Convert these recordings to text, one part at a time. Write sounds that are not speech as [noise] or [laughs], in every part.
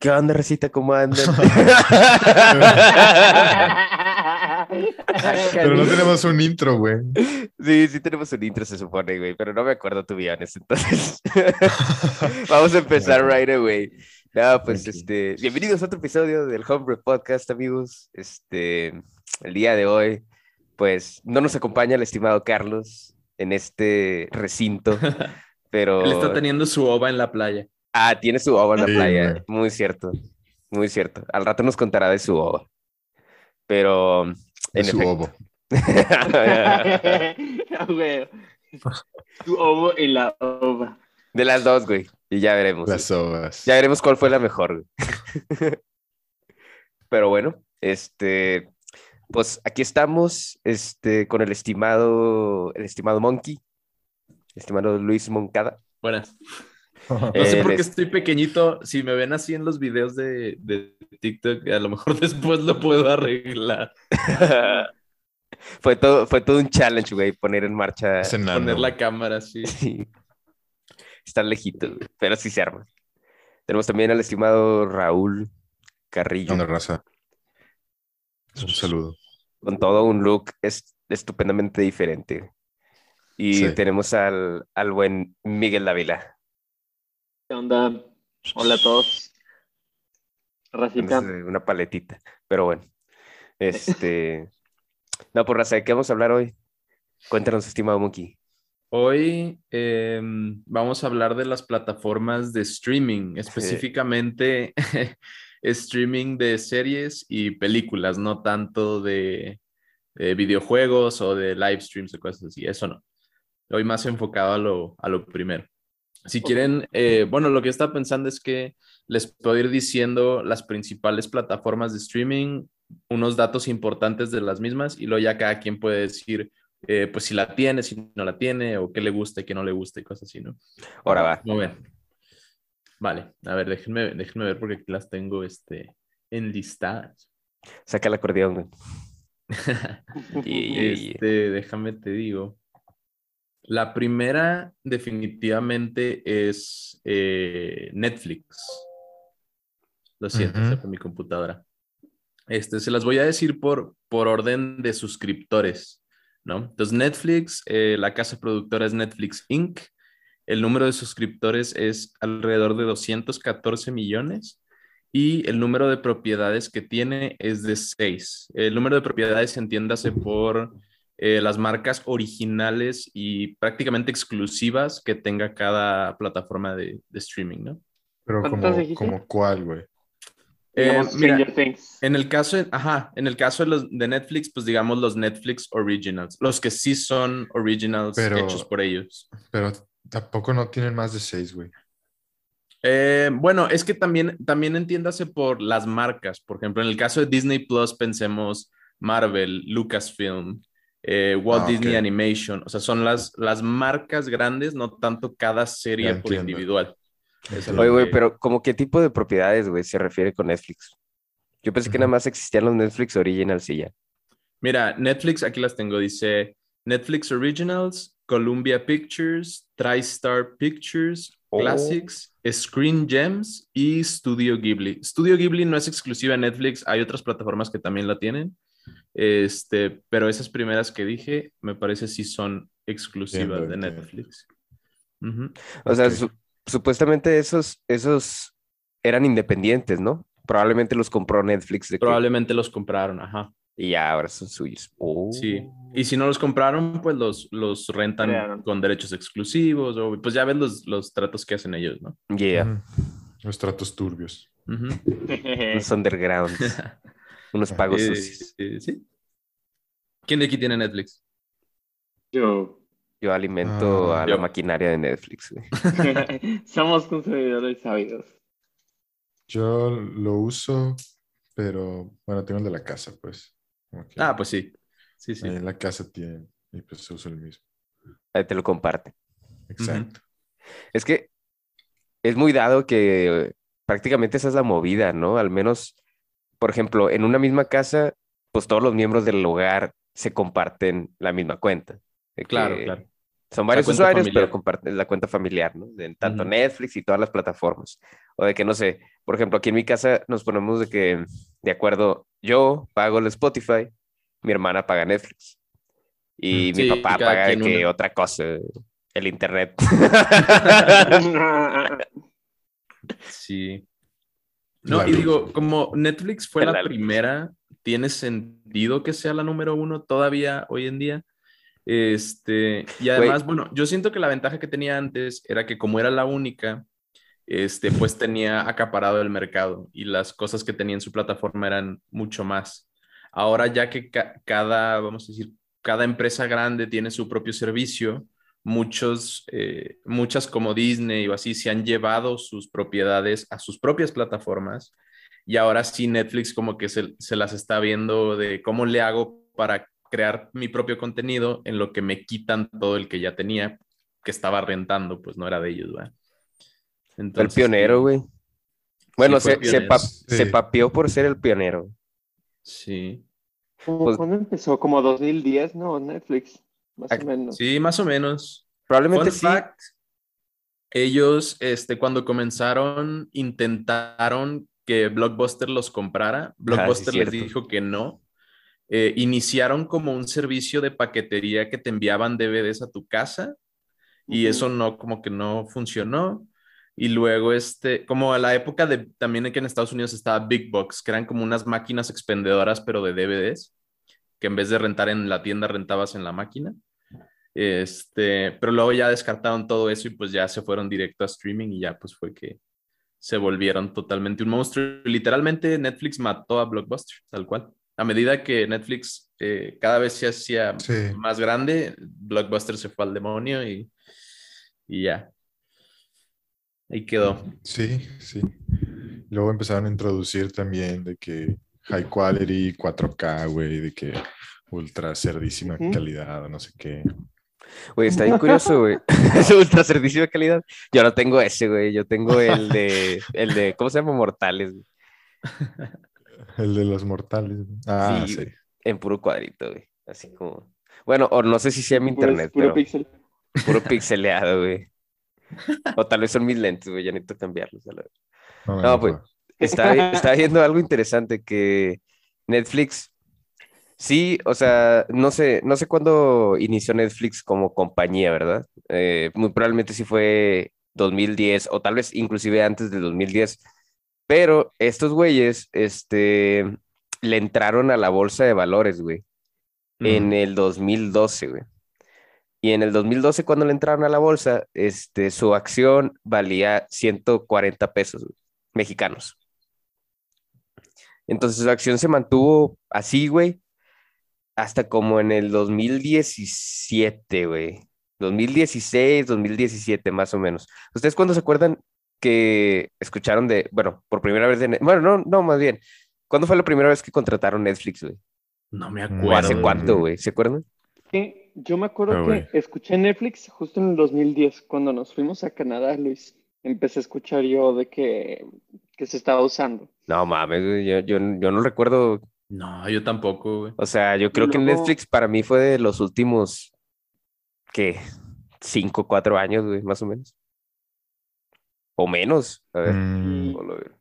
¿Qué onda, Recita? ¿Cómo andan? [laughs] [laughs] Pero no tenemos un intro, güey. Sí, sí tenemos un intro, se supone, güey, pero no me acuerdo tu guiones, entonces [laughs] vamos a empezar right away. No, pues, este, bienvenidos a otro episodio del Homebrew Podcast, amigos. Este, el día de hoy, pues, no nos acompaña el estimado Carlos en este recinto, pero... Él está teniendo su ova en la playa. Ah, tiene su ova en la Sí, playa. güey. Muy cierto. Muy cierto. Al rato nos contará de su ova. Pero. En De su efecto. ovo. Tu ovo en la ova. de las dos, güey. Y ya veremos. Las ovas. Ya veremos cuál fue la mejor. güey. [laughs] Pero bueno, este. Pues aquí estamos, este, con el estimado, el estimado Monkey, estimado Luis Moncada. Buenas. [laughs] No sé por qué estoy pequeñito. Si me ven así en los videos de, de TikTok, a lo mejor [laughs] después lo puedo arreglar. [laughs] fue todo, fue todo un challenge, güey, poner en marcha. Enano, Poner la güey. cámara así. Sí. Está lejito, güey, pero sí se arma. Tenemos también al estimado Raúl Carrillo, Onda raza. Un saludo. con todo un look es, estupendamente diferente. Y Sí. tenemos al, al buen Miguel Dávila. ¿Qué onda? Hola a todos. Racita. Una paletita, pero bueno. [laughs] Este. No, por raza, ¿de qué vamos a hablar hoy? Cuéntanos, estimado Monkey. Hoy em, vamos a hablar de las plataformas de streaming, específicamente [laughs] streaming de series y películas, no tanto de, de videojuegos o de live streams o cosas así, eso no. Hoy más enfocado a lo, a lo primero. Si quieren, eh, bueno, lo que yo estaba pensando es que les puedo ir diciendo las principales plataformas de streaming, unos datos importantes de las mismas y luego ya cada quien puede decir eh, pues si la tiene, si no la tiene, o qué le gusta y qué no le gusta y cosas así, ¿no? Ahora va. Muy bien. Vale, a ver, déjenme, déjenme ver porque aquí las tengo este, enlistadas. Saca el acordeón, [laughs] y- Este, déjame te digo. La primera definitivamente es eh, Netflix. Lo siento, se fue mi computadora. Este, se las voy a decir por, por orden de suscriptores, ¿no? Entonces, Netflix, eh, la casa productora es Netflix Inc. El número de suscriptores es alrededor de 214 millones y el número de propiedades que tiene es de 6. El número de propiedades entiéndase por eh, las marcas originales y prácticamente exclusivas que tenga cada plataforma de, de streaming, ¿no? Pero ¿Cuántas como, como cuál, güey. Eh, mira, en el caso, de- ajá, en el caso de, los, de Netflix, pues digamos los Netflix Originals, los que sí son originals Pero- hechos por ellos. Pero tampoco no tienen más de seis, güey. Eh, bueno, es que también, también entiéndase por las marcas. Por ejemplo, en el caso de Disney Plus, pensemos Marvel, Lucasfilm, eh, Walt Ah, Disney. Animation. O sea, son las, las marcas grandes, no tanto cada serie por individual. Eso Oye, güey, que- pero ¿como qué tipo de propiedades, güey, se refiere con Netflix? Yo pensé que nada más existían los Netflix Originals y ya. Mira, Netflix, aquí las tengo, dice Netflix Originals, Columbia Pictures, TriStar Pictures, Oh. Classics, Screen Gems y Studio Ghibli. Studio Ghibli no es exclusiva de Netflix, hay otras plataformas que también la tienen, este, pero esas primeras que dije me parece sí son exclusivas de. Netflix. O sea, su- supuestamente esos, esos eran independientes, ¿no? Probablemente los compró Netflix de que- Probablemente los compraron, ajá. y ya ahora son suyos. Oh. Sí. Y si no los compraron, pues los, los rentan con derechos exclusivos, o pues ya ven los, los tratos que hacen ellos, ¿no? Yeah. Los tratos turbios. Ujú. los undergrounds, [laughs] unos pagos Eh, sucios. eh, sí. ¿Quién de aquí tiene Netflix? Yo. Yo alimento Ah, a la maquinaria de Netflix. [laughs] Somos consumidores sabidos. Yo lo uso, pero bueno, tengo el de la casa, pues. Ah, pues sí. Sí, sí. ahí en la casa tienen y pues uso el mismo. Ahí te lo comparte. Exacto. Es que es muy dado que prácticamente esa es la movida, ¿no? Al menos, por ejemplo, en una misma casa, pues todos los miembros del hogar se comparten la misma cuenta. Claro, claro. Son varios usuarios, familiar. pero comparten la cuenta familiar, ¿no? De tanto. Netflix y todas las plataformas. O de que, no sé, por ejemplo, aquí en mi casa nos ponemos de que, de acuerdo, yo pago el Spotify, mi hermana paga Netflix. Y Mm. mi Sí, papá paga de que una. otra cosa, el internet. [laughs] [laughs] Sí. No, La y luz. digo, como Netflix fue La primera, tiene sentido que sea la número uno todavía hoy en día. Este, y además, bueno, yo siento que la ventaja que tenía antes era que como era la única, este, pues tenía acaparado el mercado y las cosas que tenía en su plataforma eran mucho más. Ahora ya que ca- cada, vamos a decir, cada empresa grande tiene su propio servicio, muchos, eh, muchas como Disney o así se han llevado sus propiedades a sus propias plataformas y ahora sí Netflix como que se, se las está viendo de cómo le hago para crear mi propio contenido en lo que me quitan todo el que ya tenía, que estaba rentando, pues no era de ellos, ¿verdad? Fue el Entonces, pionero, güey. Bueno, se, se, pionero. pa- Sí. se papeó por ser el pionero. Sí, ¿Cómo- Pues- ¿Cuándo empezó? Como 2010, ¿no? Netflix, más Ac- o menos. sí, más o menos. Probablemente Fun sí. fact, ellos, este, cuando comenzaron, intentaron que Blockbuster los comprara. Blockbuster les Ah, dijo que no. Eh, iniciaron como un servicio de paquetería que te enviaban DVDs a tu casa y eso no, como que no funcionó. Y luego, este, como a la época de también que en Estados Unidos estaba Big Box, que eran como unas máquinas expendedoras, pero de DVDs, que en vez de rentar en la tienda, rentabas en la máquina. Este, pero luego ya descartaron todo eso y pues ya se fueron directo a streaming y ya pues fue que se volvieron totalmente un monstruo. Literalmente Netflix mató a Blockbuster, tal cual. A medida que Netflix eh, cada vez se hacía Sí. más grande, Blockbuster se fue al demonio y, y ya. Ahí quedó. Sí, sí. Luego empezaron a introducir también de que high quality, 4K, güey, de que ultra cerdísima Ujú. calidad o no sé qué. Güey, está bien curioso, güey. [laughs] [laughs] Es ultra servicio de calidad. Yo no tengo ese, güey. Yo tengo el de, el de, ¿cómo se llama? Mortales, güey. [laughs] El de los mortales. Ah, Sí. En puro cuadrito, güey. Así como. Bueno, o no sé si sea mi Puro- internet, puro pero pixel. puro pixeleado, güey. O tal vez son mis lentes, güey. Ya necesito cambiarlos. a la vez. No, pues, no. Vi- estaba [laughs] viendo algo interesante que Netflix, sí, o sea, no sé, no sé cuándo inició Netflix como compañía, ¿verdad? Eh, muy probablemente sí fue 2010 o tal vez inclusive antes del 2010, pero estos güeyes, este, le entraron a la bolsa de valores, güey, en el 2012, güey. Y en el 2012, cuando le entraron a la bolsa, este, su acción valía 140 pesos mexicanos. Entonces su acción se mantuvo así, güey, hasta como en el 2017, güey. 2016, 2017, más o menos. ¿Ustedes cuándo se acuerdan que escucharon de, bueno, por primera vez de, bueno, no, no, más bien, ¿cuándo fue la primera vez que contrataron Netflix, güey? No me ¿O ¿O acuerdo. hace cuánto, güey. ¿Se acuerdan? Sí, yo me acuerdo que escuché Netflix justo en el 2010, cuando nos fuimos a Canadá, Luis. Empecé a escuchar yo de que, que se estaba usando. No mames, yo, yo, yo no recuerdo, No, yo tampoco, güey. o sea, yo creo que Netflix para mí fue de los últimos, ¿qué? Cinco, cuatro años, güey, más o menos. O menos, a ver. Mm, o lo veo.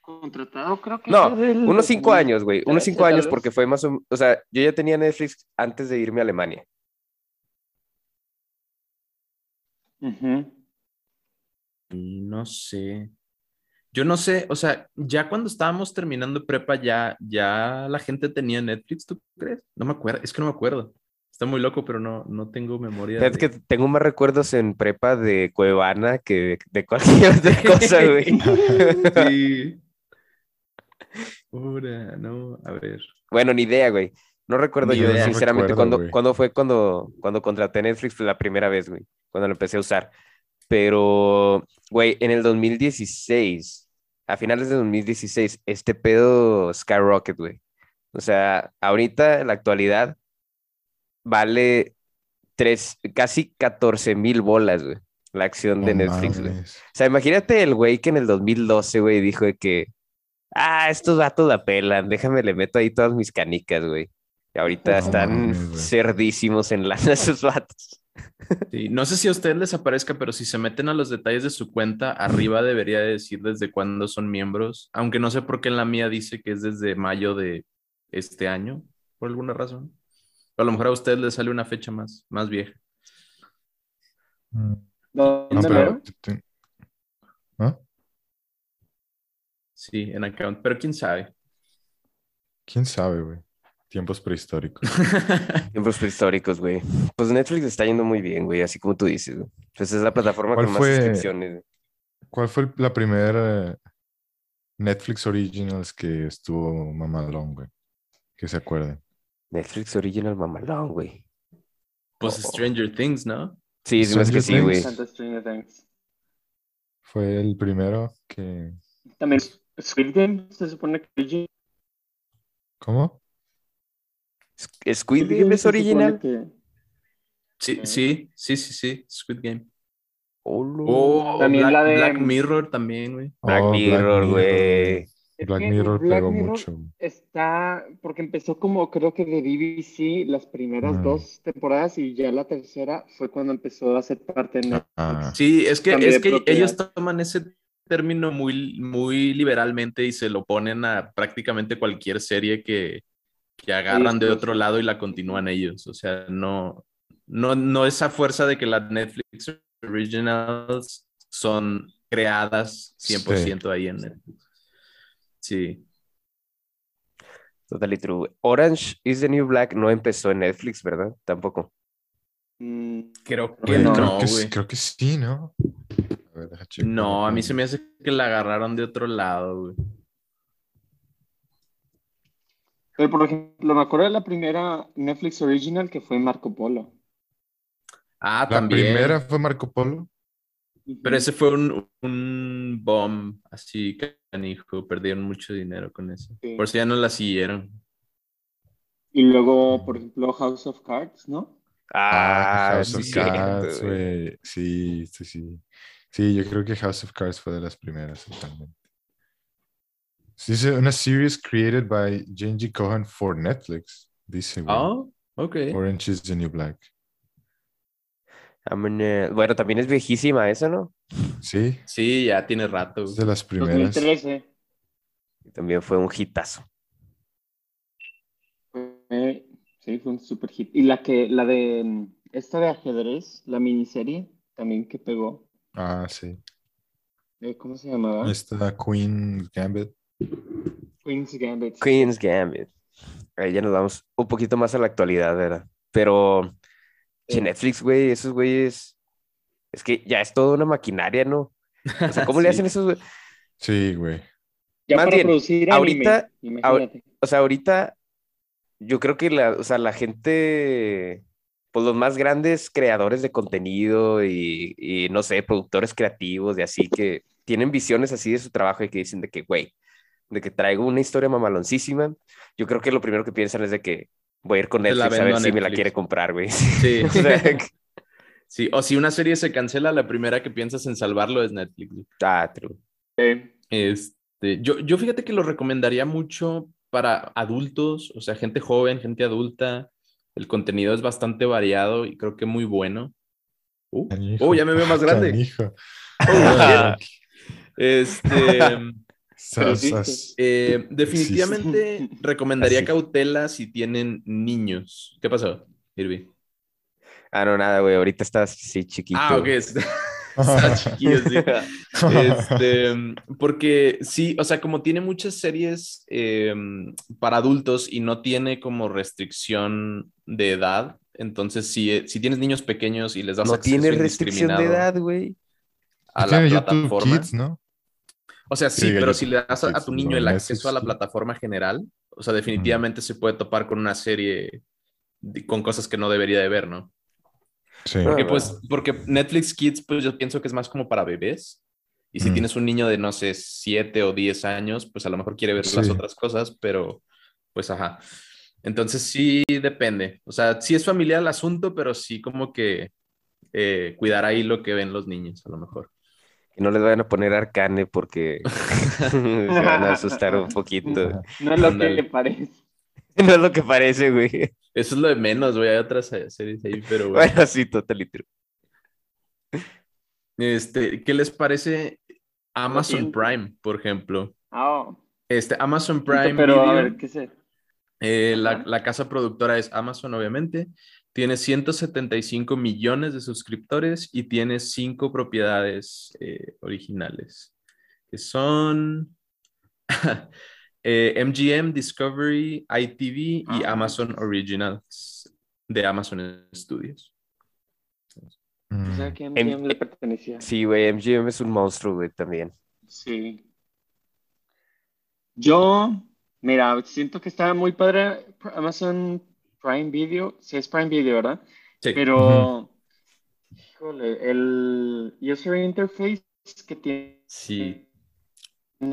Contratado, creo que No, del unos cinco 2013, años, güey, unos cinco años porque fue más o, o sea, yo ya tenía Netflix antes de irme a Alemania. No sé. Yo no sé, o sea, ya cuando estábamos terminando prepa, ya, ya la gente tenía Netflix, ¿tú crees? No me acuerdo, es que no me acuerdo. Está muy loco, pero no, no tengo memoria. De- que tengo más recuerdos en prepa de Cuevana que de, de cualquier otra [laughs] cosa, güey. Sí. Ora, no, a ver. Bueno, ni idea, güey. No recuerdo Ni yo, idea. sinceramente, recuerdo, cuándo, güey. cuándo fue cuando, cuando contraté Netflix la primera vez, güey. Cuando lo empecé a usar. Pero, güey, en el 2016, a finales de 2016, este pedo skyrocket, güey. O sea, ahorita, en la actualidad, vale tres, casi 14 mil bolas, güey. La acción de Netflix, güey. O sea, imagínate el güey que en el 2012, güey, dijo de que, ah, estos vatos la pelan, déjame le meto ahí todas mis canicas, güey. Y ahorita No están mames, cerdísimos en lana [laughs] esos vatos. Sí, no sé si a ustedes les aparezca, pero si se meten a los detalles de su cuenta, arriba debería de decir desde cuándo son miembros, aunque no sé por qué en la mía dice que es desde mayo de este año, por alguna razón. a lo mejor a ustedes les sale una fecha más, más vieja. Mm. ¿Dónde No, pero- ¿Ah? Sí, en account, pero quién sabe. ¿Quién sabe, güey? Tiempos prehistóricos. [laughs] Tiempos prehistóricos, güey. Pues Netflix está yendo muy bien, güey, así como tú dices, güey. Pues es la plataforma ¿Cuál con más fue? suscripciones. güey. ¿Cuál fue el- la primera eh, Netflix Originals que estuvo mamalón, güey? Que se acuerden. Netflix Original Mamalón, güey. Pues Oh. Stranger Things, ¿no? Sí, sí, más que sí, güey. Fue el primero que. También Squid Game se supone que ¿Cómo? Squid Game es original. que- Sí, sí, sí, sí, sí, Squid Game. Oh, Oh, También Black, la de- Black Mirror también, güey. Black Oh, Mirror, güey. Black Mirror Black pegó Mirror mucho. Está, porque empezó como creo que de BBC las primeras Mm. dos temporadas y ya la tercera fue cuando empezó a ser parte de Netflix. Ah, Sí, es que, es que ellos toman ese término muy, muy liberalmente y se lo ponen a prácticamente cualquier serie que, que agarran de sí, otro sí. lado y la continúan ellos. O sea, no, no, no esa fuerza de que las Netflix Originals son creadas 100% ahí en Netflix. Sí. Totally true. Orange is the New Black no empezó en Netflix, ¿verdad? Tampoco. Mm, Creo que no, creo, que, güey. sí- creo que sí, ¿no? A ver. No, a mí se me hace que la agarraron de otro lado, güey. Pero por ejemplo, me acuerdo de la primera Netflix Original que fue Marco Polo. Ah, La también. primera fue Marco Polo. Pero ese fue un, un bomb así canijo, perdieron mucho dinero con eso. Sí. Por eso ya no la siguieron. Y luego, por ejemplo, House of Cards, ¿no? Ah, House sí, of Cards, güey. güey. Sí, sí, sí. Sí, yo creo que House of Cards fue de las primeras, totalmente. Sí, Dice una series created by Genji Cohen for Netflix. Dice, güey. Oh, ok. Orange is the New Black. Gonna- Bueno, también es viejísima esa, ¿no? Sí, Sí, ya tiene rato. es de las primeras. 2013. También fue un hitazo. Sí, fue un super hit. Y la que, la de mm, esta de ajedrez, la miniserie, también que pegó. Ah, sí. Eh, ¿Cómo se llamaba? Esta Queen Gambit. Queen's Gambit. Queen's Gambit. Ahí ya nos vamos un poquito más a la actualidad, ¿verdad? Pero, che, Sí. Netflix, güey, esos güeyes. Es que ya es toda una maquinaria, ¿no? O sea, ¿cómo le [laughs] Sí. hacen esos güey? Sí, güey. Ya Más para bien, producir ahorita- anime. O sea, ahorita yo creo que la, o sea, la gente, pues los más grandes creadores de contenido y, y, no sé, productores creativos y así que tienen visiones así de su trabajo y que dicen de que, güey, de que traigo una historia mamaloncísima, yo creo que lo primero que piensan es de que voy a ir con Netflix a ver a si me la quiere comprar, güey. Sí. [laughs] O sea, [laughs] que- sí. O si una serie se cancela, la primera que piensas en salvarlo es Netflix. ah, true. Sí. Este, yo, yo fíjate que lo recomendaría mucho para adultos, o sea, gente joven, gente adulta. El contenido es bastante variado y creo que muy bueno. Uh, oh, ya me veo más grande. Oh. [laughs] Este, Sí, eh, definitivamente recomendaría Así. cautela si tienen niños. ¿Qué pasó, Irvi? Ah, no, nada, güey, ahorita estás así chiquito. Ah, ok. [laughs] Está chiquillo, sí. Este, porque sí, o sea, como tiene muchas series eh, para adultos y no tiene como restricción de edad, entonces si, si tienes niños pequeños y les das No acceso tiene restricción de edad, güey. a la plataforma. Kids, ¿no? O sea, sí, Sí, pero si le das a, tu niño el acceso a la plataforma general, o sea, definitivamente se puede topar con una serie de- con cosas que no debería de ver, ¿no? Sí. Porque pues, porque Netflix Kids, pues yo pienso que es más como para bebés. Y si Mm. tienes un niño de, no sé, 7 o 10 años, pues a lo mejor quiere ver las otras cosas, pero pues ajá. Entonces sí depende. O sea, sí es familiar el asunto, pero sí como que eh, cuidar ahí lo que ven los niños, a lo mejor. Que no les vayan a poner arcane porque [laughs] se van a asustar un poquito. No es lo que parece. [laughs] no es lo que parece, güey. Eso es lo de menos, güey. Hay otras series ahí, pero [laughs] bueno. Bueno, sí, total y true. Este, ¿qué les parece Amazon. Prime, por ejemplo? Ah, Este, Amazon Prime pero a ver, ¿qué sé? eh, la, la casa productora es Amazon, obviamente. Tiene 175 millones de suscriptores y tiene cinco propiedades eh, originales, que son [laughs] eh, MGM, Discovery, ITV y Ah. Amazon Originals de Amazon Studios. Mm. O sea, que MGM le pertenecía. Sí, güey, MGM es un monstruo, güey, también. Sí. Yo, mira, siento que está muy padre Amazon Prime Video. Sí, es Prime Video, ¿verdad? Sí. Pero, híjole, el user interface que tiene Sí.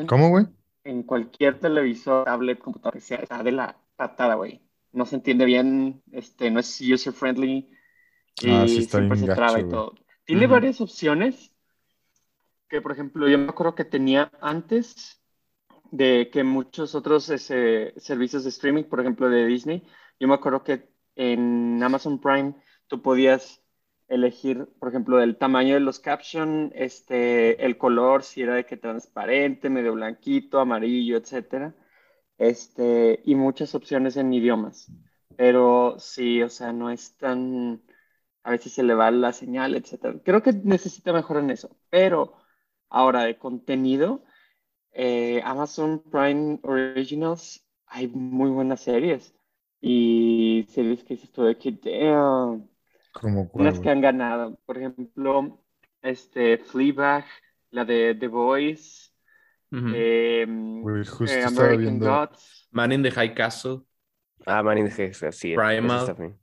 ¿Cómo, güey? en cualquier televisor, tablet, computadora, que sea, está de la patada, güey. No se entiende bien, este, no es user friendly y Ah, sí está siempre bien se traba gacho, y todo. Tiene Ujú. varias opciones que, por ejemplo, yo me acuerdo que tenía antes de que muchos otros ese, servicios de streaming, por ejemplo, de Disney, yo me acuerdo que en Amazon Prime tú podías elegir, por ejemplo, el tamaño de los captions, este, el color, si era de que transparente, medio blanquito, amarillo, etcétera, este, y muchas opciones en idiomas. Pero sí, o sea, no es tan, a veces se le va la señal, etcétera. Creo que necesita mejor en eso. Pero ahora de contenido, eh, Amazon Prime Originals, hay muy buenas series. Y series que tú de que, damn, ¿Cómo cuál, unas que han ganado. Por ejemplo, este, Fleabag, la de The Voice, Ujú. em, Güey, justo eh, estaba American viendo- Gods. Man in the High Castle. Ah, Man in the Hex, sí. esa Primal. está bien.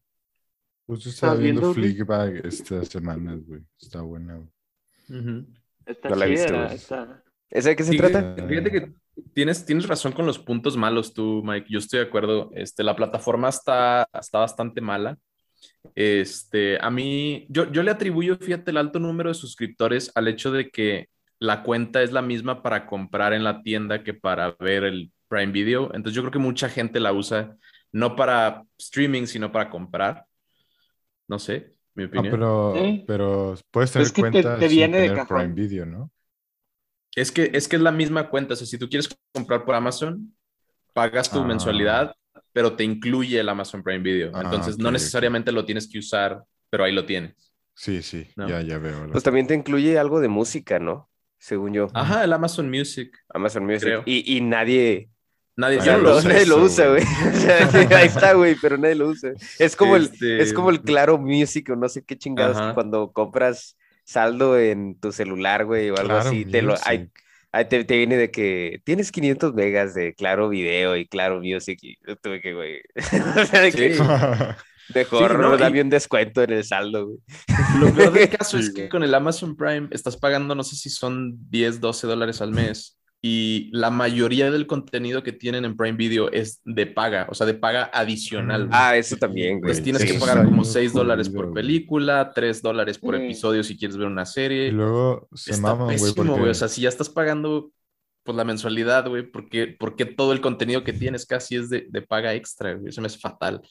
Justo estaba viendo? Fleabag estas semanas, güey. Está buena, güey. Ujú. Está No la he visto, chida, está- ¿Esa de qué se Sí, trata? Fíjate que tienes, tienes razón con los puntos malos tú, Mike. Yo estoy de acuerdo. Este, la plataforma está, está bastante mala. Este, a mí, yo, yo le atribuyo, fíjate, el alto número de suscriptores al hecho de que la cuenta es la misma para comprar en la tienda que para ver el Prime Video. Entonces yo creo que mucha gente la usa no para streaming, sino para comprar. No sé, mi Ah, opinión. pero, Sí. pero puedes tener es que te- cuenta te sin viene de tener cajón. Prime Video, ¿no? Es que, es que es la misma cuenta. O sea, si tú quieres comprar por Amazon, pagas tu Ah. mensualidad, pero te incluye el Amazon Prime Video. Ah, Entonces, ok, no necesariamente lo tienes que usar, pero ahí lo tienes. Sí, sí, No. ya, ya veo. Pues también te incluye algo de música, ¿no? Según yo. Ajá, el Amazon Music. Amazon Music. Creo. Y, y nadie, Nadie, o Nadie sea, yo no lo usa nadie lo usa, güey. [laughs] ahí está, güey, pero nadie lo usa. Es como el, Este, es como el Claro Music o no sé qué chingados que cuando compras saldo en tu celular, güey, o algo Claro, así, te lo, Music. ahí- ahí te, te viene de que tienes 500 megas de Claro Video y Claro Music y yo tuve que, güey, [laughs] o sea, de que [laughs] Sí. mejor Sí, no, y- dame un descuento en el saldo, güey. Lo peor del [laughs] caso Sí, es que güey. con el Amazon Prime estás pagando, no sé si son 10, 12 dólares al mes. Y la mayoría del contenido que tienen en Prime Video es de paga, o sea, de paga adicional. güey. Ah, eso también, güey. Pues tienes sí. que pagar como bien 6 dólares por güey. película, 3 dólares por Sí. episodio si quieres ver una serie. Y luego se Está maman, güey, pésimo, güey. porque O sea, si ya estás pagando pues la mensualidad, güey, porque, porque todo el contenido que tienes casi es de, de paga extra, güey. Eso me es fatal.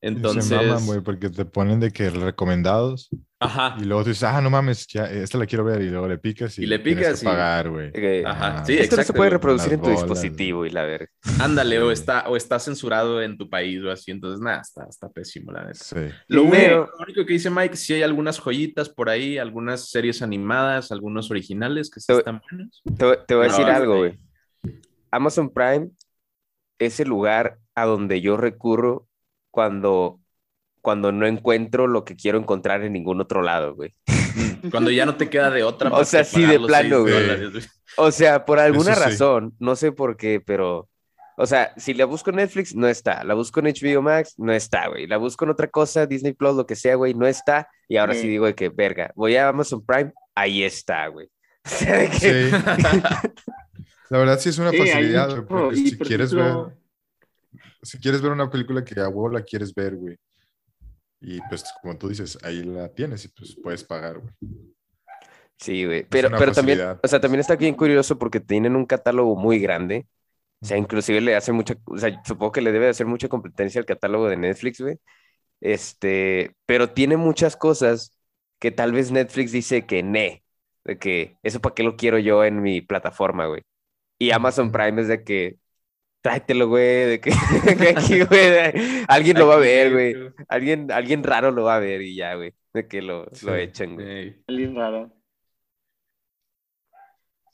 Entonces, se maman, güey, porque te ponen de que recomendados ajá. y luego tú dices, ah, no mames, ya, esta la quiero ver y luego le picas y, Y le tienes picas que y- pagar, güey. Que- Ajá, Ah, sí, Esto no se exacto, puede reproducir en tu bolas, dispositivo y la verga. Ándale, o está, o está censurado en tu país o así. Entonces, nada, está, está pésimo, la neta. Sí. Lo, Pero- único, lo único que dice Mike, sí hay algunas joyitas por ahí, algunas series animadas, algunos originales que sí Te- están buenos. Te, voy- te voy a No, decir está algo, güey. Amazon Prime es el lugar a donde yo recurro cuando, cuando no encuentro lo que quiero encontrar en ningún otro lado, güey. Mm, Cuando ya no te queda de otra. [laughs] O sea, sí, de plano, güey. dólares, güey. O sea, por alguna Eso sí. razón, no sé por qué, pero... O sea, si la busco en Netflix, no está. La busco en HBO Max, no está, güey. La busco en otra cosa, Disney Plus, lo que sea, güey, no está. Y ahora sí Sí. digo de que, verga, voy a Amazon Prime, ahí está, güey. [laughs] O sea, de que... Sí. [laughs] La verdad sí es una Sí, facilidad, mucho, güey, porque si por quieres ver, si quieres ver una película que a huevo la quieres ver, güey, y pues como tú dices, ahí la tienes y pues puedes pagar, güey. Sí, güey. Pero, pero también, o sea, también está bien curioso porque tienen un catálogo muy grande O sea, inclusive le hace mucha, o sea, supongo que le debe de hacer mucha competencia al catálogo de Netflix, güey. Este, pero tiene muchas cosas que tal vez Netflix dice que ne, de que eso para qué lo quiero yo en mi plataforma, güey. Y Amazon Prime es de que tráetelo, güey, de que, [laughs] que aquí, güey, alguien lo va a ver, güey. Alguien, alguien raro lo va a ver y ya, güey, de que lo, Sí. lo echen, güey. Ey. Alguien raro.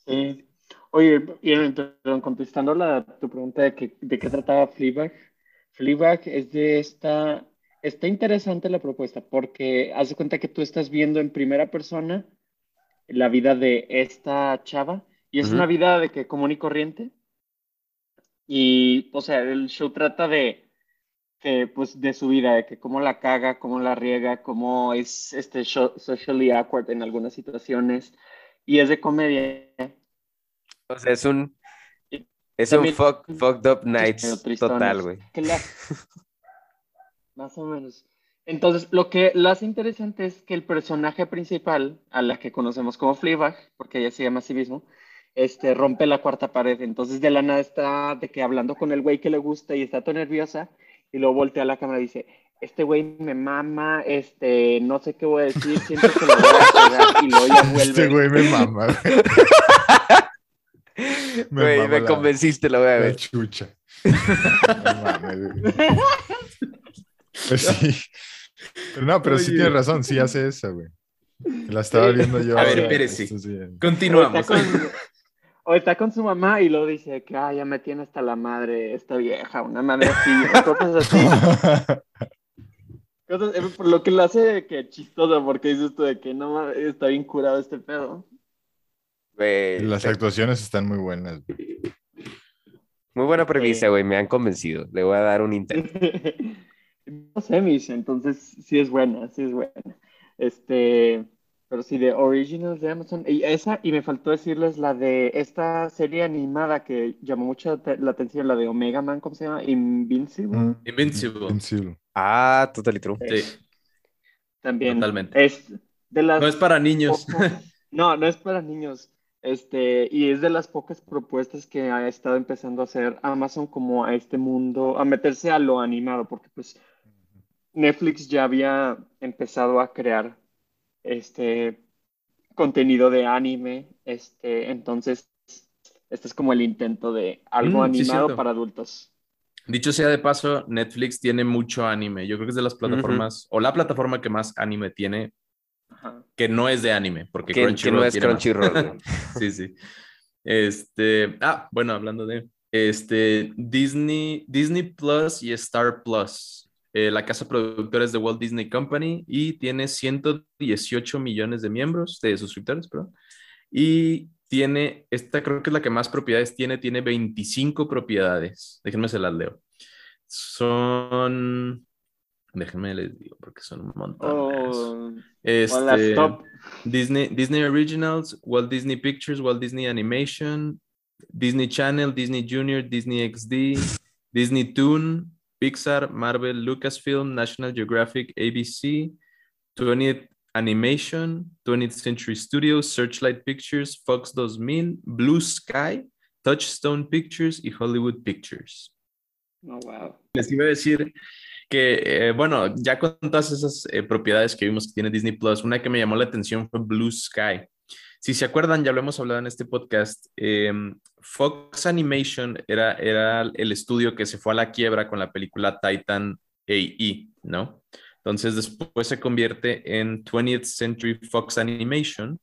Sí. Oye, y perdón, contestando la, tu pregunta de, que, de qué trataba Fleabag. Fleabag es de esta... Está interesante la propuesta porque haz de cuenta que tú estás viendo en primera persona la vida de esta chava y es una vida de que común y corriente. Y, o sea, el show trata de que, pues, de su vida, de que cómo la caga, cómo la riega, cómo es este sho- socially awkward en algunas situaciones. Y es de comedia. O sea, es un, es un también- fuck, fucked up nights total, güey. [laughs] Más o menos. Entonces, lo que lo hace interesante es que el personaje principal, a la que conocemos como Fleabag, porque ella se llama a sí mismo, este, rompe la cuarta pared. Entonces, de la nada está de que hablando con el güey que le gusta y está todo nerviosa, y luego voltea a la cámara y dice, este güey me mama, este, no sé qué voy a decir, siento que lo voy a pegar, y luego ya [laughs] vuelve. Este güey me mama, güey. [laughs] Me Güey, mama me la- convenciste, lo voy a La ver. chucha. Pues sí. Pero no, pero sí Oye. tiene razón, sí hace eso, güey. La estaba Sí. viendo yo. A ver, espérese. sí. Continuamos. está, con, o está con su mamá y luego dice que "Ay, ya me tiene hasta la madre, esta vieja, una madre así, o cosas así. [laughs] Cosas- eh, por lo que lo hace que chistoso, porque dices tú de que no mames, está bien curado este pedo. Güey, Las sí. actuaciones están muy buenas. Muy buena premisa, güey, me han convencido. Le voy a dar un intento. [laughs] No sé, mis, entonces sí es buena, sí es buena. Este, pero sí, de Originals de Amazon. Y esa, y me faltó decirles la de esta serie animada que llamó mucho la atención, la de Omega Man, ¿cómo se llama? Invincible. Mm, Invincible. Invincible. Ah, totally true. Sí. También. Totalmente. Es de las No es para niños. pocas- No, no es para niños. Este, y es de las pocas propuestas que ha estado empezando a hacer Amazon como a este mundo, a meterse a lo animado, porque pues Netflix ya había empezado a crear este contenido de anime, este, entonces este es como el intento de algo Mm, animado para adultos. Dicho sea de paso, Netflix tiene mucho anime. Yo creo que es de las plataformas, o la plataforma que más anime tiene, Ajá. que no es de anime, porque Que, que Crunchyroll no es. Crunchyroll. [laughs] Sí, sí. Este, ah, bueno, hablando de este Disney, Disney Plus y Star Plus. Eh, la casa productora es de Walt Disney Company y tiene 118 millones de miembros, de suscriptores, perdón. Y tiene, esta creo que es la que más propiedades tiene, tiene 25 propiedades. Déjenme se las leo. Son, déjenme les digo, porque son un montón. O, Este. Disney, Disney Originals, Walt Disney Pictures, Walt Disney Animation, Disney Channel, Disney Junior, Disney XD, Disney Toon, Pixar, Marvel, Lucasfilm, National Geographic, ABC, 20th Animation, 20th Century Studios, Searchlight Pictures, Fox 2000, Blue Sky, Touchstone Pictures y Hollywood Pictures. Oh, wow. Les iba a decir que, eh, bueno, ya con todas esas eh, propiedades que vimos que tiene Disney Plus, una que me llamó la atención fue Blue Sky. Si se acuerdan, ya lo hemos hablado en este podcast, eh, Fox Animation era, era el estudio que se fue a la quiebra con la película Titan AE, ¿no? Entonces después se convierte en 20th Century Fox Animation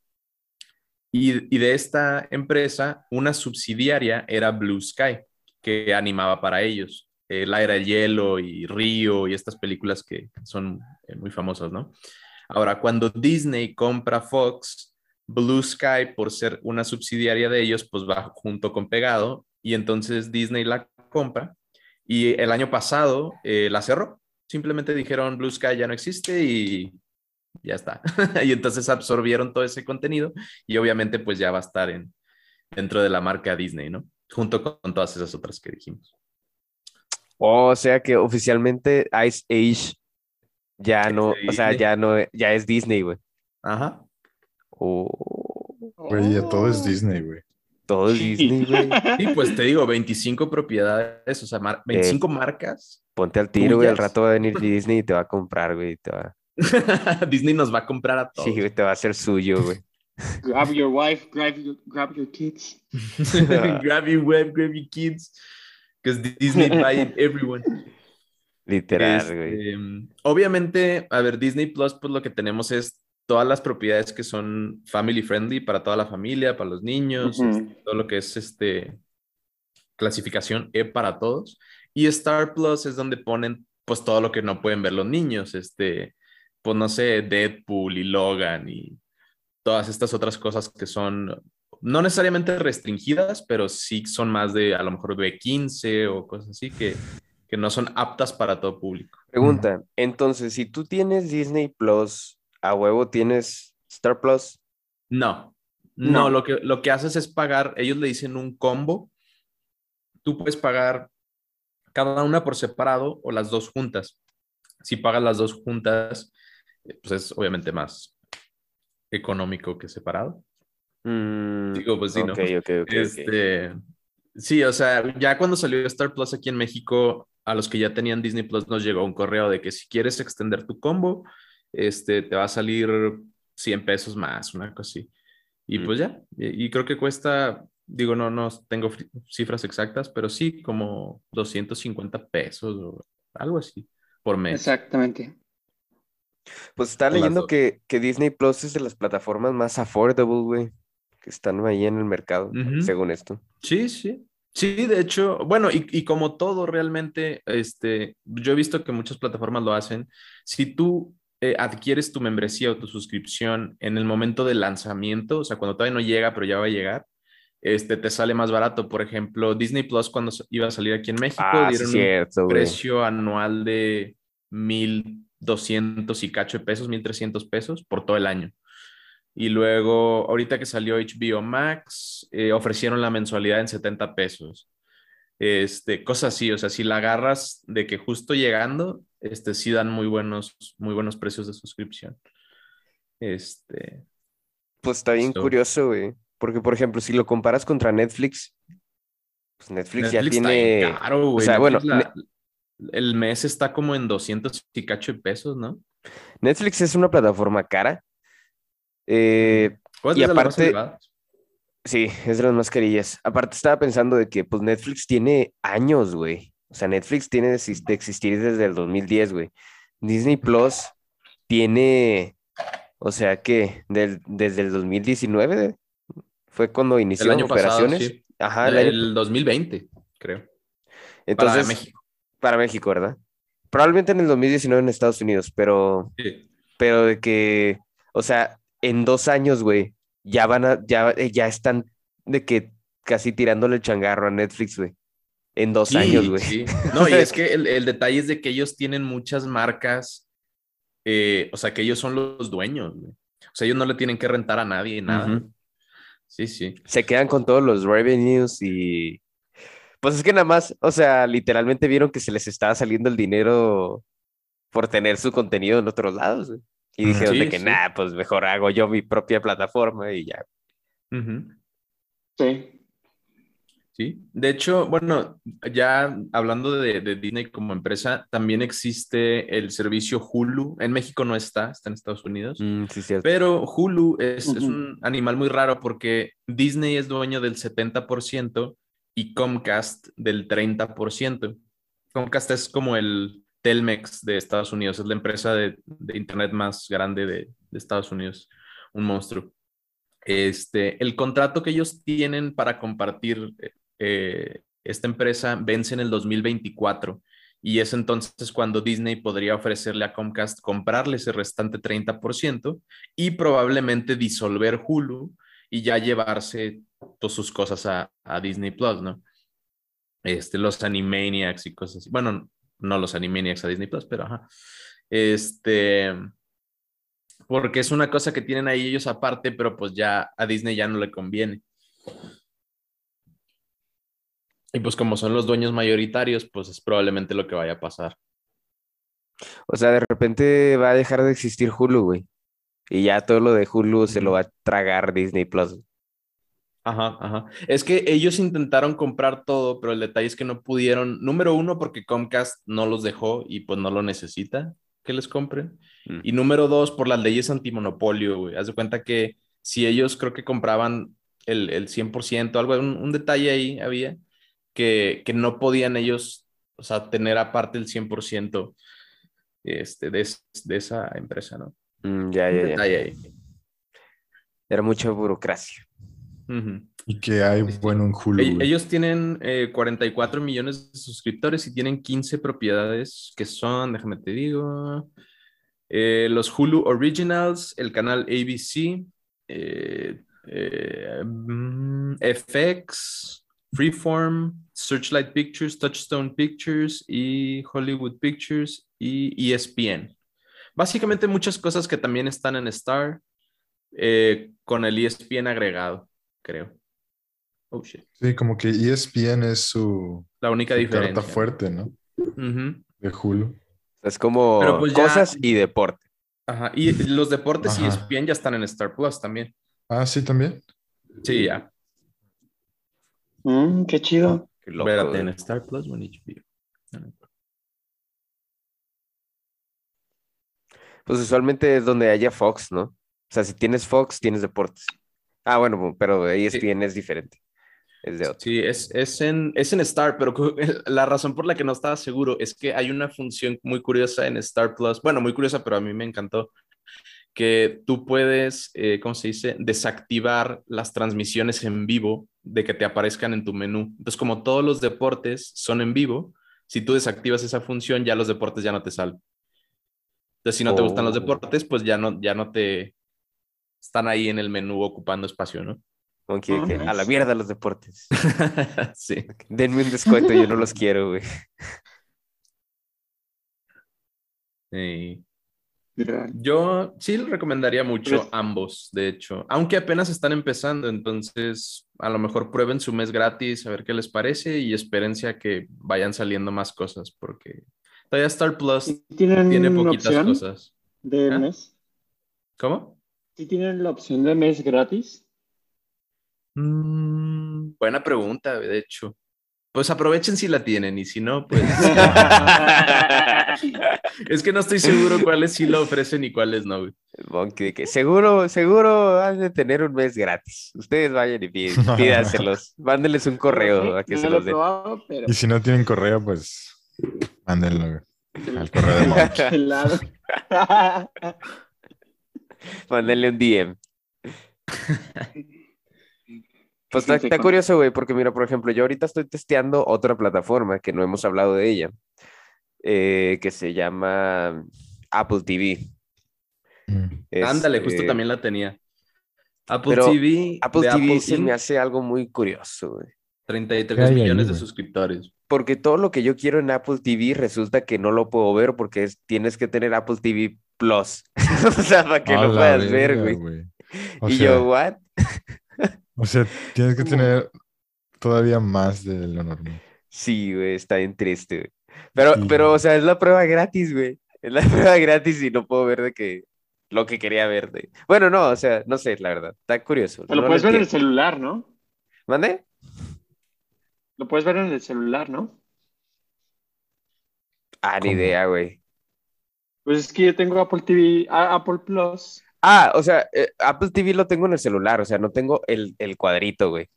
y, y de esta empresa, una subsidiaria era Blue Sky, que animaba para ellos. La Era del Hielo y Río y estas películas que son eh, muy famosas, ¿no? Ahora, cuando Disney compra Fox, Blue Sky, por ser una subsidiaria de ellos, pues va junto con Pegado y entonces Disney la compra y el año pasado eh, la cerró. Simplemente dijeron Blue Sky ya no existe y ya está. [laughs] y entonces absorbieron todo ese contenido y obviamente pues ya va a estar en, dentro de la marca Disney, ¿no? Junto con todas esas otras que dijimos. O sea que oficialmente Ice Age ya no, o sea, Disney. ya no, ya es Disney, güey. Ajá. Oh. Güey, ya todo es Oh. Disney, güey. Todo es Disney, güey. [laughs] Sí, pues te digo, 25 propiedades, o sea, mar- 25 marcas. Ponte al tiro, güey. Al rato va a venir [laughs] Disney y te va a comprar, güey. Te va... [laughs] Disney nos va a comprar a todos. Sí, güey, te va a hacer suyo, güey. Grab your wife, grab your, grab your kids. grab your web, grab your kids. Because Disney buying everyone. Literal, Este, güey. obviamente, a ver, Disney Plus, pues lo que tenemos es todas las propiedades que son family friendly para toda la familia, para los niños, Ujú. este, todo lo que es este clasificación E para todos. Y Star Plus es donde ponen pues todo lo que no pueden ver los niños, este, pues no sé, Deadpool y Logan y todas estas otras cosas que son no necesariamente restringidas, pero sí son más de a lo mejor de 15 o cosas así que, que no son aptas para todo público. Pregunta, entonces, si tú tienes Disney Plus, a huevo tienes Star Plus. No, no, No. Lo, que, lo que haces es pagar, ellos le dicen un combo, tú puedes pagar cada una por separado o las dos juntas. Si pagas las dos juntas, eh, pues es obviamente más económico que separado. Mm, Digo, pues sí, ¿no? ok, ok, ok, ok. Este, sí, o sea, ya cuando salió Star Plus aquí en México, a los que ya tenían Disney Plus nos llegó un correo de que si quieres extender tu combo, este, te va a salir 100 pesos más, una cosa así. Y Mm. pues ya, y, y creo que cuesta, digo, no, no tengo cifras exactas, pero sí como 250 pesos o algo así por mes. Exactamente. Pues está leyendo que, que Disney Plus es de las plataformas más affordable, güey, que están ahí en el mercado, según esto. Sí, sí. Sí, de hecho, bueno, y, y como todo realmente, este, yo he visto que muchas plataformas lo hacen. Si tú eh, adquieres tu membresía o tu suscripción en el momento del lanzamiento, o sea, cuando todavía no llega, pero ya va a llegar, este, te sale más barato. Por ejemplo, Disney Plus cuando iba a salir aquí en México, Ah, dieron un cierto, güey. precio anual de 1.200 y cacho de pesos, 1.300 pesos por todo el año. Y luego, ahorita que salió HBO Max, eh, ofrecieron la mensualidad en 70 pesos. Este, cosas así, o sea, si la agarras de que justo llegando, este, sí dan muy buenos, muy buenos precios de suscripción. Este, Pues está bien So- curioso, güey. Porque, por ejemplo, si lo comparas contra Netflix, pues Netflix, ya Netflix tiene. caro, güey. sea, bueno, la- el mes está como en 200 y cacho de pesos, ¿no? Netflix es una plataforma cara. Eh, ¿Cuál Y es aparte- sí, es de las mascarillas. Aparte, estaba pensando de que, pues, Netflix tiene años, güey. O sea, Netflix tiene de exis- de existir desde el 2010, güey. Disney Plus tiene, o sea, que del, desde el 2019 fue cuando inició pasado, operaciones. sí. Ajá, el año- El 2020, creo. Entonces, para México. para México, ¿verdad? Probablemente en el 2019 en Estados Unidos, pero, Sí. pero de que, o sea, en dos años, güey, ya van a, ya, ya están de que casi tirándole el changarro a Netflix, güey. En dos Sí, años, güey. sí. [laughs] No, y es que el, el detalle es de que ellos tienen muchas marcas, eh, o sea, que ellos son los dueños, güey. O sea, ellos no le tienen que rentar a nadie nada. Ujú. Sí, sí. Se quedan con todos los revenues y. Pues es que nada más, o sea, literalmente vieron que se les estaba saliendo el dinero por tener su contenido en otros lados, güey. Y dijeron de Sí, que, sí. nah, pues mejor hago yo mi propia plataforma y ya. Ujú. Sí. Sí. De hecho, bueno, ya hablando de, de Disney como empresa, también existe el servicio Hulu. En México no está, está en Estados Unidos. Mm, sí, cierto. Pero Hulu es, un animal muy raro porque Disney es dueño del 70% y Comcast del 30%. Comcast es como el Telmex de Estados Unidos, es la empresa de, de Internet más grande de, de Estados Unidos, un monstruo. Este, el contrato que ellos tienen para compartir eh, esta empresa vence en el 2024 y es entonces cuando Disney podría ofrecerle a Comcast comprarle ese restante 30% y probablemente disolver Hulu y ya llevarse pues, sus cosas a, a Disney Plus, ¿no? Este, los Animaniacs y cosas así. Bueno, no los Animaniacs a Disney Plus, pero ajá. Este, porque es una cosa que tienen ahí ellos aparte, pero pues ya a Disney ya no le conviene. Y pues como son los dueños mayoritarios, pues es probablemente lo que vaya a pasar. O sea, de repente va a dejar de existir Hulu, güey. Y ya todo lo de Hulu se lo va a tragar Disney Plus. Ajá, ajá. Es que ellos intentaron comprar todo, pero el detalle es que no pudieron. Número uno, porque Comcast no los dejó y pues no lo necesita que les compren. Mm. Y número dos, por las leyes antimonopolio, güey. Haz de cuenta que si ellos creo que compraban el, el 100%, algo, un, un detalle ahí había, que, que no podían ellos, o sea, tener aparte el 100% este, de, de esa empresa, ¿no? Mm, ya, ya, ya. ahí. Era mucha burocracia. Y que hay bueno en Hulu. Ellos tienen eh, 44 millones de suscriptores y tienen 15 propiedades que son, déjame te digo, eh, los Hulu Originals, el canal ABC, eh, eh, mm, FX, Freeform, Searchlight Pictures, Touchstone Pictures y Hollywood Pictures y ESPN. Básicamente muchas cosas que también están en Star eh, con el ESPN agregado, creo. Oh, shit. Sí, como que ESPN es su, La única su diferencia. carta fuerte, ¿no? De Hulu. Es como pues ya- cosas y deporte. Ajá. Y los deportes y. ESPN ya están en Star Plus también. Ah, sí, también. Sí, ya. Mm, qué chido. Qué loco, Espérate, en Star Plus o en HBO. Pues usualmente es donde haya Fox, ¿no? O sea, si tienes Fox, tienes deportes. Ah, bueno, pero ESPN es diferente. Es de otro. Sí, es, es, en, es en Star, pero [laughs] la razón por la que no estaba seguro es que hay una función muy curiosa en Star Plus. Bueno, muy curiosa, pero a mí me encantó. Que tú puedes, eh, ¿cómo se dice? Desactivar las transmisiones en vivo de que te aparezcan en tu menú. Entonces, como todos los deportes son en vivo, si tú desactivas esa función, ya los deportes ya no te salen. Entonces, si no te gustan los Oh. deportes, pues ya no, ya no te están ahí en el menú ocupando espacio, ¿no? Ah, que a la mierda los deportes. [laughs] sí. Denme un descuento, yo no los [laughs] quiero, güey. Sí. Yo sí le recomendaría mucho Pues- ambos, de hecho, aunque apenas están empezando, entonces a lo mejor prueben su mes gratis, a ver qué les parece y espérense a que vayan saliendo más cosas, porque todavía Star Plus ¿sí ¿Tienen tiene poquitas cosas. de ¿Ah? mes? ¿Cómo? ¿Sí tienen la opción de mes gratis? Mm, buena pregunta, de hecho. Pues aprovechen si la tienen y si no, pues [laughs] es que no estoy seguro cuáles sí lo ofrecen y cuáles no. güey. Monkey, de que seguro, seguro han de tener un mes gratis. Ustedes vayan y pí- [laughs] pídanselos. Mándenles un correo a que No se los den. probado, pero Y si no tienen correo, pues mándenlo al correo de Monkey. [laughs] Mándenle un DM. Pues está, Fíjense está con- curioso, güey, porque mira, por ejemplo, yo ahorita estoy testeando otra plataforma que no hemos hablado de ella, eh, que se llama Apple TV. Mm. Ándale, justo Este, también la tenía. Apple pero TV, Apple TV Apple se me Inc., hace algo muy curioso, güey. 33 ¿Qué hay ahí, millones de suscriptores. Porque todo lo que yo quiero en Apple TV resulta que no lo puedo ver porque es- tienes que tener Apple TV Plus. [laughs] o sea, para que lo puedas ver, güey. Y sea, yo, ¿what? O sea, tienes que tener todavía más de lo normal. Sí, güey, está bien triste, güey. Pero, Sí. pero, o sea, es la prueba gratis, güey. Es la [laughs] prueba gratis y no puedo ver de que lo que quería ver. De... Bueno, no, o sea, no sé, la verdad. Está curioso. Lo no puedes ver en el celular, ¿no? ¿Mande? Lo puedes ver en el celular, ¿no? Ah, ni ¿Cómo? idea, güey. Pues es que yo tengo Apple TV, Apple Plus. Ah, o sea, eh, Apple TV lo tengo en el celular, o sea, no tengo el, el cuadrito, güey.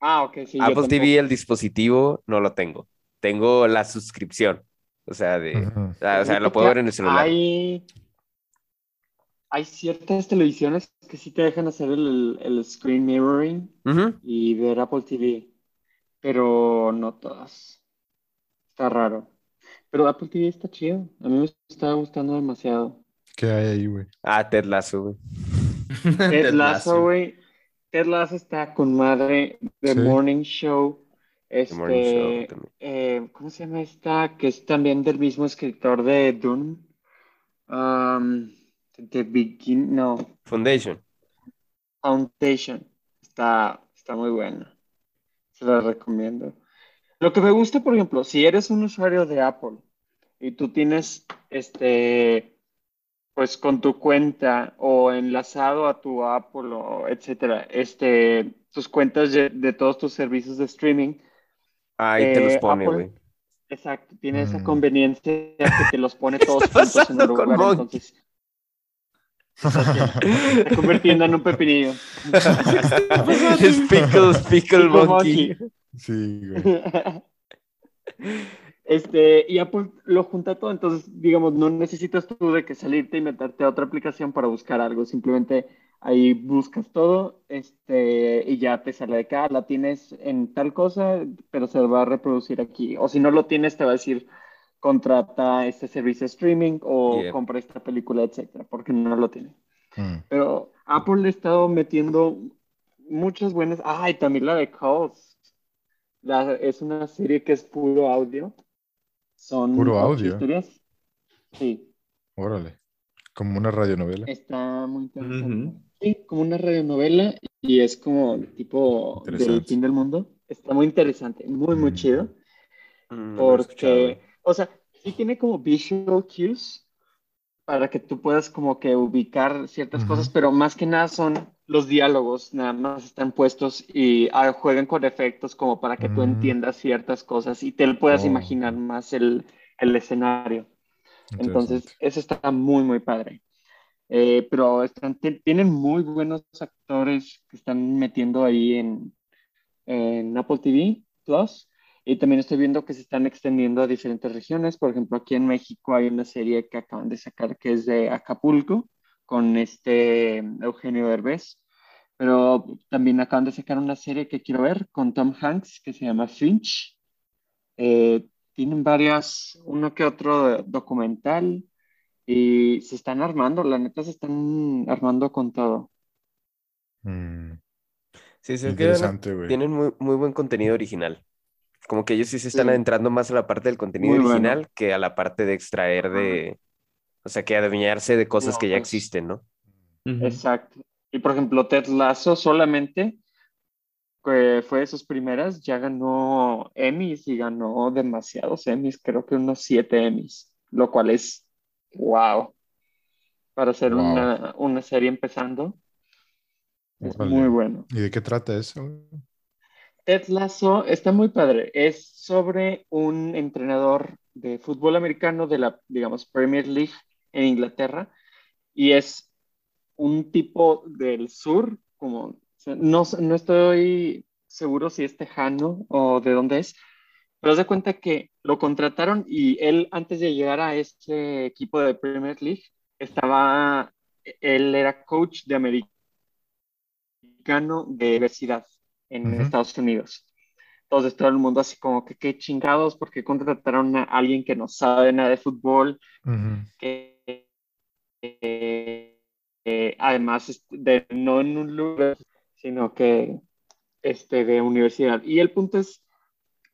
Ah, ok, sí. yo Apple TV, el dispositivo, no lo tengo. Tengo la suscripción. O sea, de, ah, o sea, lo puedo ver en el celular. Hay, hay ciertas televisiones que sí te dejan hacer el, el screen mirroring y ver Apple TV, pero no todas. Está raro. Pero Apple TV está chido. A mí me está gustando demasiado. ¿Qué hay ahí, güey? Ah, Ted Lasso, güey. [laughs] Ted Lasso, güey. Ted Lasso está con madre. The Sí. Morning Show. The Este, Morning Show también. eh, ¿cómo se llama esta? Que es también del mismo escritor de Dune. Um, The Begin, no, Foundation. Foundation. Está, está muy buena. Se la recomiendo. Lo que me gusta, por ejemplo, si eres un usuario de Apple y tú tienes este, pues con tu cuenta o enlazado a tu Apple o etcétera, este tus cuentas de, de todos tus servicios de streaming. Ahí te los Eh, pone, güey. Exacto, tiene esa Mm. conveniencia que te los pone [laughs] todos juntos en un lugar, entonces se está convirtiendo en un pepinillo. [laughs] Es Pickles, Pickle Pickle Monkey. Sí, güey. [laughs] Este, y Apple lo junta todo, entonces, digamos, no necesitas tú de que salirte y meterte a otra aplicación para buscar algo, simplemente ahí buscas todo, este, y ya te sale de acá, la tienes en tal cosa, pero se va a reproducir aquí, o si no lo tienes, te va a decir, contrata este servicio de streaming o Yeah. compra esta película, etcétera, porque no lo tiene. Mm. Pero Apple le ha estado metiendo muchas buenas. Ah, y también la de Calls. La, es una serie que es puro audio. Son ¿Puro audio? historias. Sí, Órale. Como una radionovela. está muy interesante. Sí, como una radionovela y es como tipo del fin del mundo. Está muy interesante, muy, muy Mm. chido. Mm. Porque, o sea, sí tiene como visual cues para que tú puedas como que ubicar ciertas Ujú. cosas, pero más que nada son los diálogos, nada más están puestos y ah, juegan con efectos como para que tú Mm. entiendas ciertas cosas y te puedas Oh. imaginar más el, el escenario. Entonces, eso está muy, muy padre. Eh, pero están, ti- tienen muy buenos actores que están metiendo ahí en, en Apple TV Plus. Y también estoy viendo que se están extendiendo a diferentes regiones. Por ejemplo, aquí en México hay una serie que acaban de sacar que es de Acapulco con este Eugenio Derbez. Pero también acaban de sacar una serie que quiero ver con Tom Hanks que se llama Finch. Eh, tienen varias, uno que otro documental y se están armando, la neta se están armando con todo. Mm. Sí, se ve que tienen muy, muy buen contenido original. Como que ellos sí se están Sí. adentrando más a la parte del contenido Muy bueno. original que a la parte de extraer de, o sea, que adueñarse de cosas que ya pues. existen, ¿no? Exacto. Y por ejemplo, Ted Lasso solamente, que fue de sus primeras, ya ganó Emmys y ganó demasiados Emmys, creo que unos siete Emmys, lo cual es wow. Para hacer Wow. una, una serie empezando, es muy bueno. ¿Y de qué trata eso? Ted Lasso está muy padre. Es sobre un entrenador de fútbol americano de la, digamos, Premier League en Inglaterra. Y es un tipo del sur, como, no, no estoy seguro si es tejano o de dónde es, pero de cuenta que lo contrataron y él, antes de llegar a este equipo de Premier League, estaba, él era coach de americano de universidad en Ujú. Estados Unidos. Entonces todo el mundo así como que qué chingados porque contrataron a alguien que no sabe nada de fútbol, que eh, además de, no en un lugar, sino que este, de universidad. Y el punto es,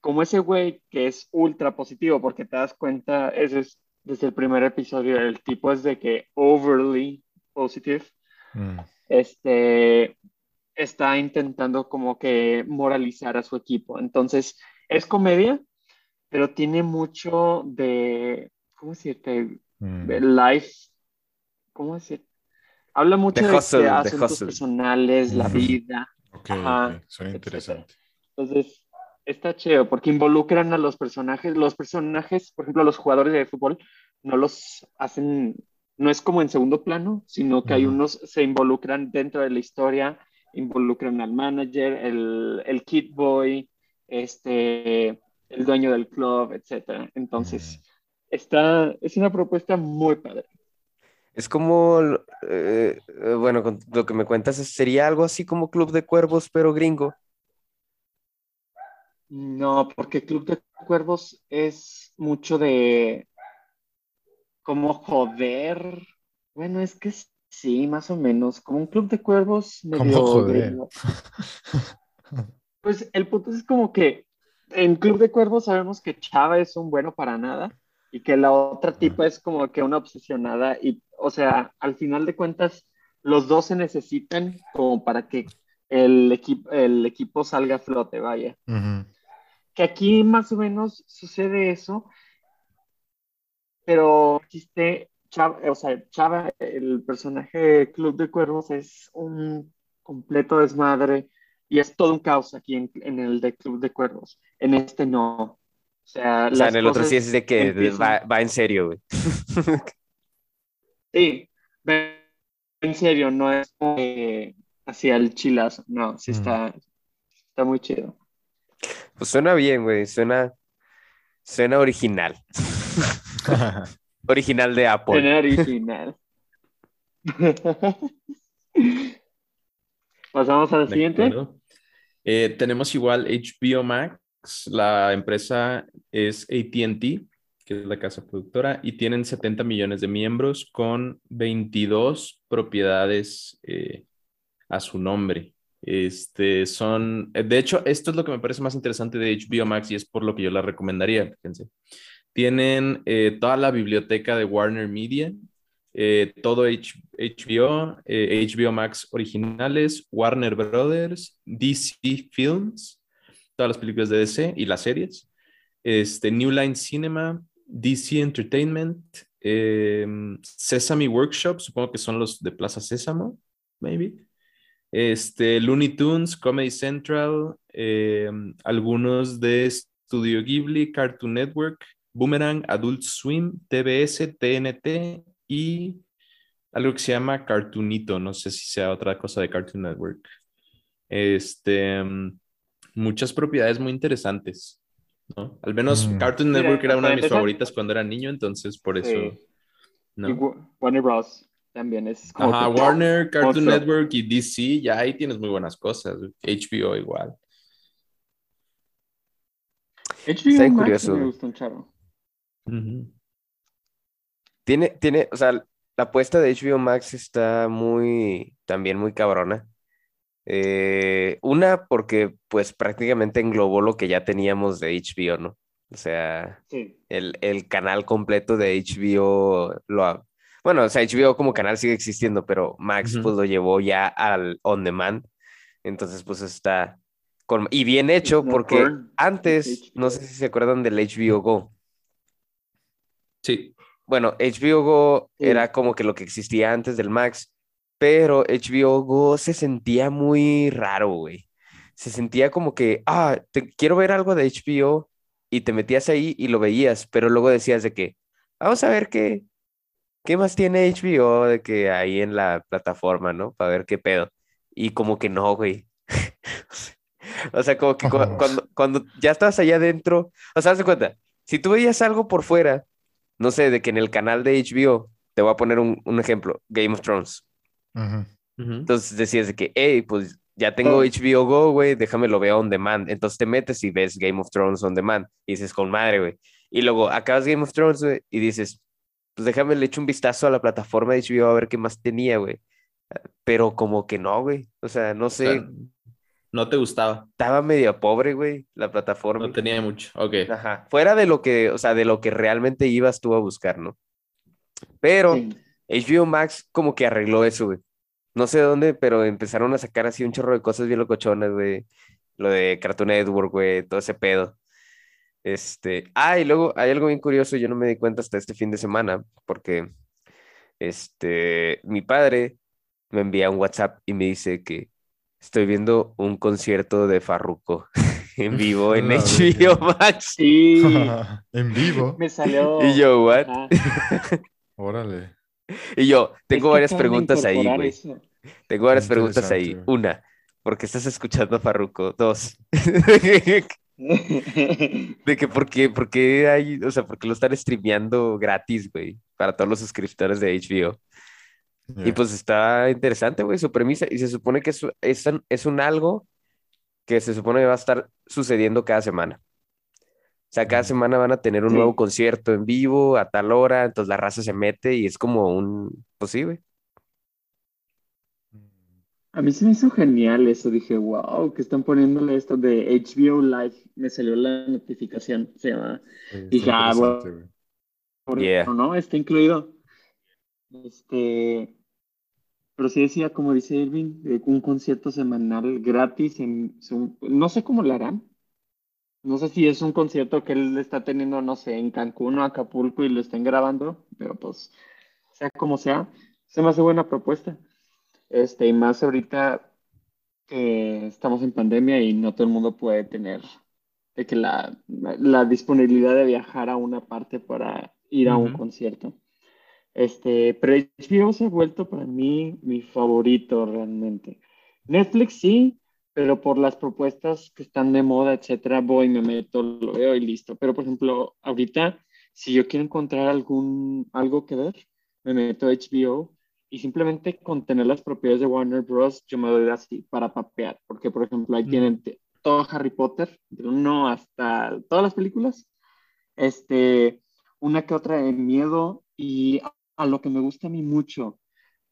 como ese güey que es ultra positivo, porque te das cuenta, ese es desde el primer episodio, el tipo es de que overly positive, Mm. este, está intentando como que moralizar a su equipo. Entonces, es comedia, pero tiene mucho de, ¿cómo decirte? Mm. De life, ¿cómo decir? Habla mucho De de, hustle, de asuntos personales, la vida. Ok, Ajá, ok, Suena interesante. Entonces, está chido porque involucran a los personajes. Los personajes, por ejemplo, los jugadores de fútbol, no los hacen, no es como en segundo plano, sino que hay unos se involucran dentro de la historia, involucran al manager, el, el kid boy, este, el dueño del club, etcétera. Entonces, está, es una propuesta muy padre. Es como, eh, eh, bueno, con lo que me cuentas, es- sería algo así como Club de Cuervos, pero gringo. No, porque Club de Cuervos es mucho de como joder. Bueno, es que sí, más o menos. Como un Club de Cuervos [laughs] medio. Pues el punto es como que en Club de Cuervos sabemos que Chava es un bueno para nada y que la otra tipa es como que una obsesionada y, o sea, al final de cuentas, los dos se necesitan como para que el equipo, el equipo salga a flote, vaya que aquí más o menos sucede eso, pero existe Chava, o sea, Chava, el personaje de Club de Cuervos es un completo desmadre, y es todo un caos aquí en, en el de Club de Cuervos. En este no. O sea, O sea, en el otro sí es de que empiezan- va, va en serio, güey. Sí, en serio, no es como que hacia el chilazo. No, sí Mm. está, está muy chido. Pues suena bien, güey. Suena, suena original. [laughs] Original de Apple. Original. [laughs] Pasamos al siguiente. Eh, tenemos igual HBO Max, la empresa es ATT, que es la casa productora, y tienen 70 millones de miembros con 22 propiedades eh, a su nombre. Este, son, eh, de hecho, esto es lo que me parece más interesante de HBO Max y es por lo que yo la recomendaría, fíjense. Tienen eh, toda la biblioteca de Warner Media, eh, todo H- HBO, eh, HBO Max originales, Warner Brothers, DC Films, todas las películas de DC y las series, este, New Line Cinema, DC Entertainment, eh, Sesame Workshop, supongo que son los de Plaza Sésamo, maybe. Este, Looney Tunes, Comedy Central, eh, algunos de Studio Ghibli, Cartoon Network, Boomerang, Adult Swim, TBS, TNT y algo que se llama Cartoonito, no sé si sea otra cosa de Cartoon Network. Este, mm, muchas propiedades muy interesantes, ¿no? Al menos Mm. Cartoon Mira, Network era una de mis favoritas cuando era niño, entonces por eso, Sí. ¿no? Y Wa- Warner Bros. también es como Ajá, que- Warner, Cartoon. Network y DC, ya ahí tienes muy buenas cosas. HBO igual. HBO Está curioso, me gusta un Tiene, tiene, o sea, la apuesta de HBO Max está muy, también muy cabrona. Eh, una, porque pues prácticamente englobó lo que ya teníamos de HBO, ¿no? O sea, Sí. el, el canal completo de HBO lo ha- Bueno, o sea, HBO como canal sigue existiendo, pero Max pues lo llevó ya al on demand. Entonces, pues está con... Y bien hecho, porque antes, es no sé si se acuerdan del HBO Go. Sí. Bueno, HBO Go Sí. era como que lo que existía antes del Max, pero HBO Go se sentía muy raro, güey. Se sentía como que, ah, te, quiero ver algo de HBO y te metías ahí y lo veías, pero luego decías de que, vamos a ver qué, qué más tiene HBO de que ahí en la plataforma, ¿no? Para ver qué pedo. Y como que no, güey. [laughs] O sea, como que cu- [laughs] cuando, cuando ya estabas allá adentro, o sea, haz de cuenta, si tú veías algo por fuera, no sé, de que en el canal de HBO, te voy a poner un, un ejemplo, Game of Thrones. Entonces decías de que, hey, pues ya tengo Oh. HBO Go, güey, déjame lo veo on demand. Entonces te metes y ves Game of Thrones on demand y dices, con madre, güey. Y luego acabas Game of Thrones, güey, y dices, pues déjame le echo un vistazo a la plataforma de HBO a ver qué más tenía, güey. Pero como que no, güey. O sea, no sé, no te gustaba. estaba medio pobre, güey, la plataforma. No tenía mucho. Ok. Ajá. Fuera de lo que, o sea, de lo que realmente ibas tú a buscar, ¿no? Pero Sí. HBO Max como que arregló eso, güey. No sé dónde, pero empezaron a sacar así un chorro de cosas bien locochonas, güey. Lo de Cartoon Network, güey, todo ese pedo. Este, ah, y luego hay algo bien curioso, yo no me di cuenta hasta este fin de semana, porque este, mi padre me envía un WhatsApp y me dice que estoy viendo un concierto de Farruko [laughs] en vivo en La [laughs] HBO Max. Sí, [laughs] en vivo. me salió. Y yo, what? Ajá. Órale. Y yo, tengo Es que varias preguntas ahí, güey. Tengo varias preguntas ahí. Una, ¿por qué estás escuchando a Farruko? Dos, de que por qué, por qué hay, o sea, por qué lo están streameando gratis, güey, para todos los suscriptores de HBO. Y pues está interesante, güey, su premisa. Y se supone que es, es, un- es un algo que se supone que va a estar sucediendo cada semana. O sea, cada semana van a tener un Sí. nuevo concierto en vivo a tal hora, entonces la raza se mete y es como un, pues sí, güey. A mí se me hizo genial eso. Dije, wow, que están poniéndole esto de HBO Live. Me salió la notificación. Se llama. Sí, Dije, ah, bueno. Yeah. eso, ¿no? Está incluido. Este. Pero sí decía, como dice Irving, un concierto semanal gratis en su- No sé cómo lo harán. No sé si es un concierto que él está teniendo, no sé, en Cancún o Acapulco y lo estén grabando, pero pues, sea como sea, se me hace buena propuesta. Este, y más ahorita, que estamos en pandemia y no todo el mundo puede tener de que la, la disponibilidad de viajar a una parte para ir a un concierto. Este, pero HBO se ha vuelto para mí mi favorito realmente. Netflix sí, pero por las propuestas que estestán de moda, etcétera, voy, me meto, lo veo y listo. Pero por ejemplo, ahorita, si yo quiero encontrar algún, algo que ver, me meto a HBO y simplemente con tener las propiedades de Warner Bros. yo me doy así para papear, porque por ejemplo ahí Mm. tienen todo Harry Potter, de uno hasta todas las películas, este, una que otra de miedo y a, a lo que me gusta a mí mucho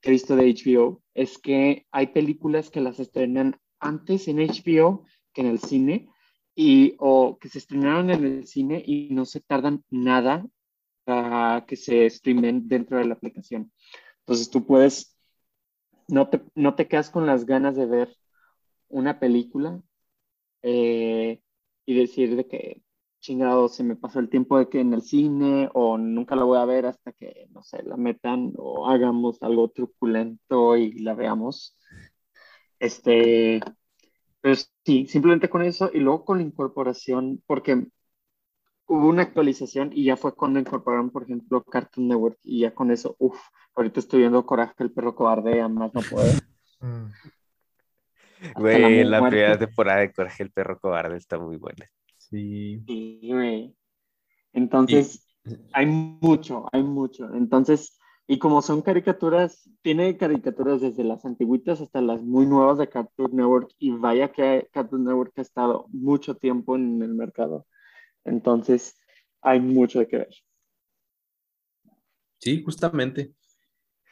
que he visto de HBO es que hay películas que las estrenan antes en HBO que en el cine y o que se estrenaron en el cine y no se tardan nada para que se streamen dentro de la aplicación. Entonces tú puedes, no te, no te quedas con las ganas de ver una película eh, y decir de que chingado se me pasó el tiempo de que en el cine o nunca la voy a ver hasta que, no sé, la metan o hagamos algo truculento y la veamos. Este, pero sí, simplemente con eso y luego con la incorporación, porque hubo una actualización y ya fue cuando incorporaron, por ejemplo, Cartoon Network y ya con eso, uff, ahorita estoy viendo Coraje el perro cobarde, a más no poder. Mm. Güey, la, muerte. primera temporada de Coraje el perro cobarde está muy buena. Sí. Sí, güey. Entonces, hay mucho, hay mucho. Entonces, y como son caricaturas, tiene caricaturas desde las antiguitas hasta las muy nuevas de Cartoon Network, y vaya que Cartoon Network ha estado mucho tiempo en el mercado. Entonces, hay mucho de que ver. Sí, justamente.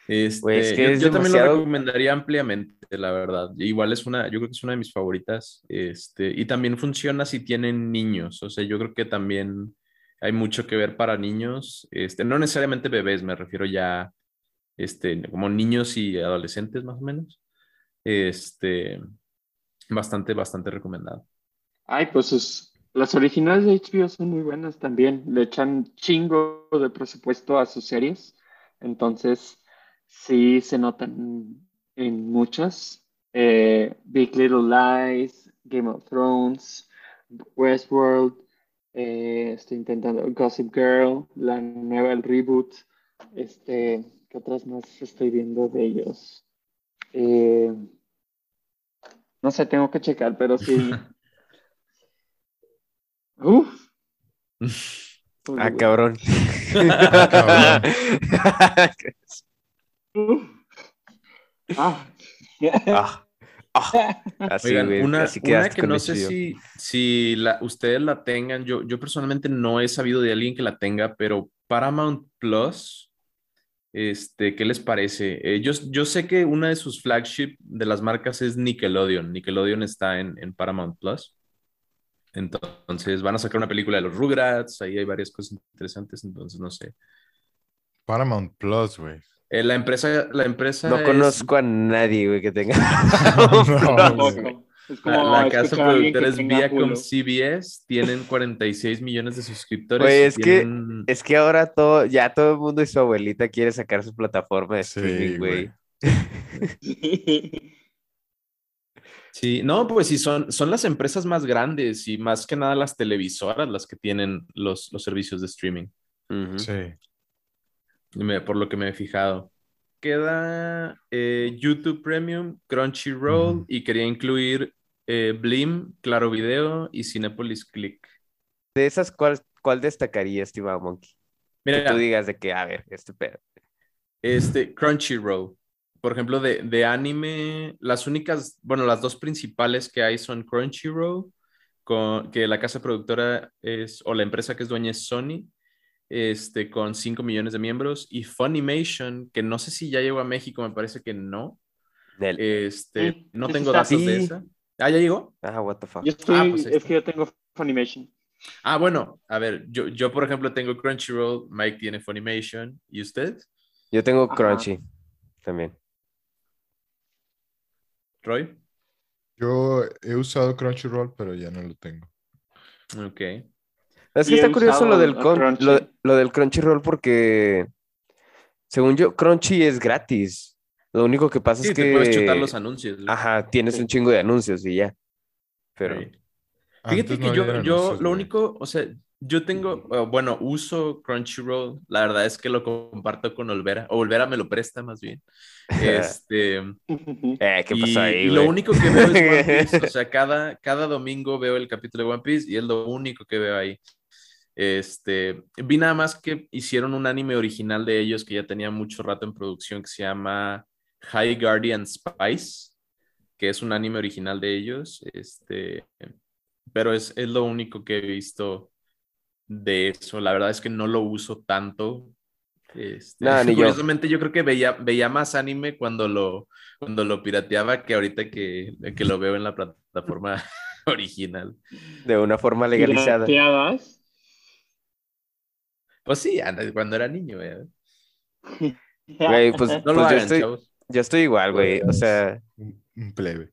Este, Güey, es que yo, es yo también lo recomendaría ampliamente, la verdad. Igual es una, yo creo que es una de mis favoritas. Este, y también funciona si tienen niños. O sea, yo creo que también hay mucho que ver para niños. Este, no necesariamente bebés, me refiero ya, este, como niños y adolescentes más o menos. Este, bastante, bastante recomendado. Ay, pues sus- las originales de HBO son muy buenas también. Le echan chingo de presupuesto a sus series. Entonces, sí se notan en muchas. Eh, Big Little Lies, Game of Thrones, Westworld. eh, estoy intentando Gossip Girl, la nueva, el reboot. Este, ¿qué otras más estoy viendo de ellos? Eh, no sé, tengo que checar, pero sí. [laughs] Uf. [laughs] Ah, cabrón. Uf. [laughs] [laughs] Ah. Ah, ah. Así, Oigan, güey, una, así una quedaste que no sé si, si la, ustedes la tengan, yo, yo personalmente no he sabido de alguien que la tenga, pero Paramount Plus, este, ¿qué les parece? Eh, yo, yo sé que una de sus flagship de las marcas es Nickelodeon. Nickelodeon está en, en Paramount Plus. Entonces van a sacar una película de los Rugrats, ahí hay varias cosas interesantes, entonces no sé. Paramount Plus, güey. Eh, la empresa, la empresa No es- conozco a nadie, güey, que tenga. [laughs] [laughs] No. Es como La, la casa productora es Viacom. CBS, tienen 46 millones de suscriptores. Güey, es que- Es que ahora todo, ya todo el mundo y su abuelita quiere sacar su plataforma de Sí, streaming, güey. güey. [laughs] Sí, no, pues sí, son, son las empresas más grandes y más que nada las televisoras las que tienen los, los servicios de streaming. Sí. Por lo que me he fijado. Queda eh, YouTube Premium, Crunchyroll y quería incluir eh, Blim, Claro Video y Cinepolis Click. De esas, ¿cuál, cuál destacaría, estimado Monkey? Que Mira, tú digas de que, a ver, este pedo. Este, Crunchyroll. Por ejemplo, de, de anime, las únicas, bueno, las dos principales que hay son Crunchyroll, con, que la casa productora es, o la empresa que es dueña es Sony, este, con 5 millones de miembros, y Funimation, que no sé si ya llegó a México, me parece que no. Este, Sí, no tengo datos de esa. Ah, ¿ya llegó? Ah, what the fuck. Yo estoy, Ah, pues es que yo tengo Funimation. Ah, bueno, a ver, yo, yo por ejemplo tengo Crunchyroll, Mike tiene Funimation, ¿y usted, Yo tengo Ajá. Crunchy también. Roy? Yo he usado Crunchyroll, pero ya no lo tengo. Ok. Es que está curioso lo del, lo, lo del Crunchyroll porque, según yo, Crunchy es gratis. Lo único que pasa Sí, es te que... puedes chutar los anuncios. güey. Ajá, tienes Sí. un chingo de anuncios y ya. Pero... Sí. Fíjate Antes que no yo, había yo anuncios, lo güey. único, o sea, yo tengo, bueno, uso Crunchyroll, la verdad es que lo comparto con Olvera, o Olvera me lo presta más bien. [laughs] Este, Eh, ¿qué y, pasó ahí, y lo único que veo es One Piece, o [laughs] sea, cada, cada domingo veo el capítulo de One Piece y es lo único que veo ahí. Este, vi nada más que hicieron un anime original de ellos que ya tenía mucho rato en producción que se llama High Guardian Spice, que es un anime original de ellos, este, pero es, es lo único que he visto de eso. La verdad es que no lo uso tanto. Este, Nada, [laughs] ni yo. curiosamente, yo. creo que veía, veía más anime cuando lo, cuando lo pirateaba que ahorita que, que lo veo en la plataforma [laughs] original. De una forma legalizada. ¿Pirateabas? Pues sí, cuando era niño, ¿verdad? [laughs] Güey, pues, [laughs] No pues lo yo, hagan, estoy, chavos. yo estoy igual, güey. O sea, Un, un plebe.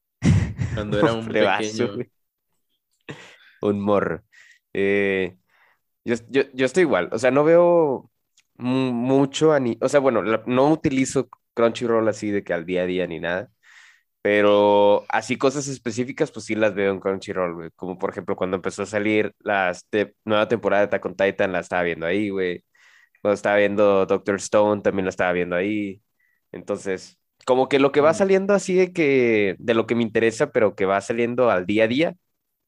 Cuando era un [laughs] plebazo, pequeño. güey. Un morro. Eh, yo, yo, yo estoy igual. O sea, no veo mu- mucho ani- O sea, bueno, la- no utilizo Crunchyroll así de que al día a día ni nada. Pero así cosas específicas, pues sí las veo en Crunchyroll, güey. Como por ejemplo, cuando empezó a salir la te- nueva temporada de Attack on Titan, la estaba viendo ahí, güey. Cuando estaba viendo Doctor Stone, también la estaba viendo ahí. Entonces, como que lo que va Mm. saliendo así de que, de lo que me interesa, pero que va saliendo al día a día,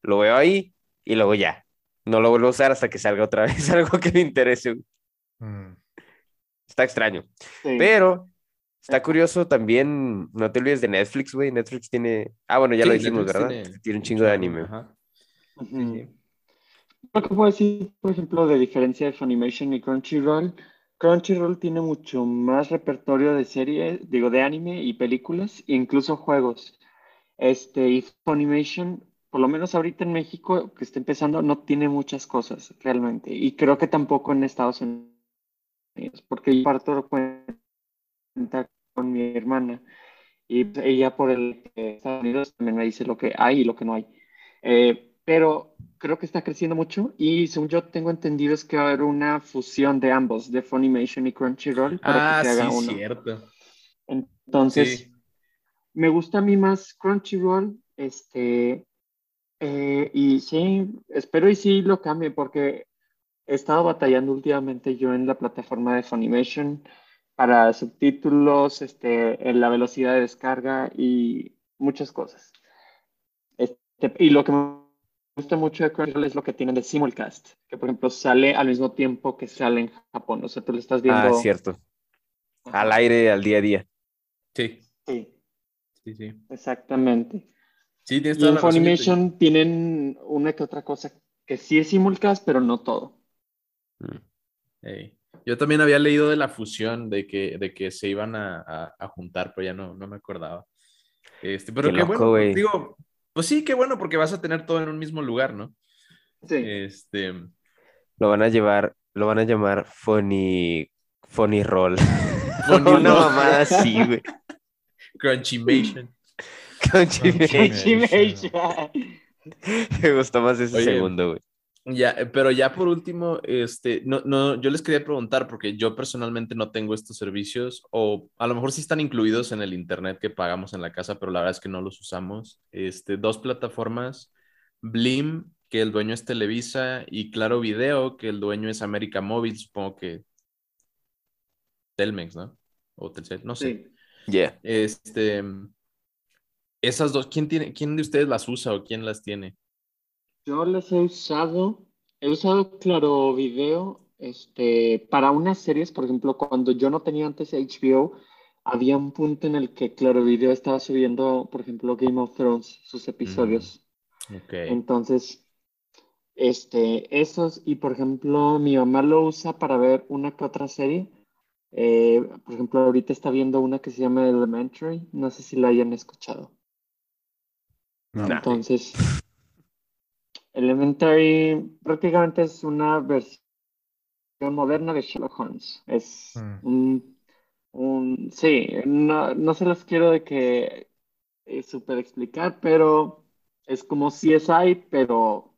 lo veo ahí y luego ya. No lo vuelvo a usar hasta que salga otra [laughs] vez algo que me interese. güey. Mm. Está extraño. Sí. Pero está curioso también, no te olvides de Netflix, güey. Netflix tiene. Ah, bueno, ya lo dijimos, Netflix ¿verdad? tiene Tiene un chingo de anime. Ajá. Sí. Lo que puedo decir, por ejemplo, de diferencia de Funimation y Crunchyroll, Crunchyroll tiene mucho más repertorio de series, digo, de anime y películas, e incluso juegos. Este, y Funimation, por lo menos ahorita en México, que está empezando, no tiene muchas cosas realmente. Y creo que tampoco en Estados Unidos, porque yo parto cuenta con mi hermana. Y pues, ella por el Estados Unidos también me dice lo que hay y lo que no hay. Eh, pero creo que está creciendo mucho y según yo tengo entendido es que va a haber una fusión de ambos, de Funimation y Crunchyroll, para Ah, que se haga sí, uno. cierto. Entonces, Sí. me gusta a mí más Crunchyroll, este, eh, y sí, espero y sí lo cambie porque he estado batallando últimamente yo en la plataforma de Funimation para subtítulos, este, en la velocidad de descarga y muchas cosas. Este, y lo que me gusta mucho de Crunchyroll es lo que tienen de simulcast, que por ejemplo sale al mismo tiempo que sale en Japón, o sea, tú lo estás viendo. Ah, cierto. Al aire, al día a día. Sí, Sí, sí, sí. exactamente. Sí, tienes Y toda en la razón, Funimation tienen una que otra cosa que sí es simulcast, pero no todo. Mm. Yo también había leído de la fusión, de que, de que se iban a, a- a juntar, pero ya no, no me acordaba. Este, pero Qué qué, loco, bueno, digo, pues sí, qué bueno, porque vas a tener todo en un mismo lugar, ¿no? Sí. Este, Lo van a llevar, lo van a llamar Funny, Funny Roll. [laughs] Funny Una Roll. mamada [laughs] así, güey. Crunchymation. Crunchyroll. Me gustó más ese Oye, segundo, güey. Ya, eh, pero ya por último, este, no, no, yo les quería preguntar, porque yo personalmente no tengo estos servicios, o a lo mejor sí están incluidos en el internet que pagamos en la casa, pero la verdad es que no los usamos. Este, dos plataformas, Blim, que el dueño es Televisa, y Claro Video, que el dueño es América Móvil, supongo que Telmex, ¿no? O Telcel, no sé. Sí. Yeah. Este, esas dos, ¿quién tiene, quién de ustedes las usa o quién las tiene? Yo les he usado, he usado Claro Video este, para unas series, por ejemplo, cuando yo no tenía antes HBO, había un punto en el que Claro Video estaba subiendo, por ejemplo, Game of Thrones, sus episodios. Ok. Entonces, este, esos, y por ejemplo, mi mamá lo usa para ver una que otra serie. Eh, por ejemplo, ahorita está viendo una que se llama Elementary, no sé si la hayan escuchado. No. Entonces, Elementary prácticamente es una versión moderna de Sherlock Holmes. Es Mm. un, un- sí, no, no se los quiero de que eh, super explicar, pero es como CSI, pero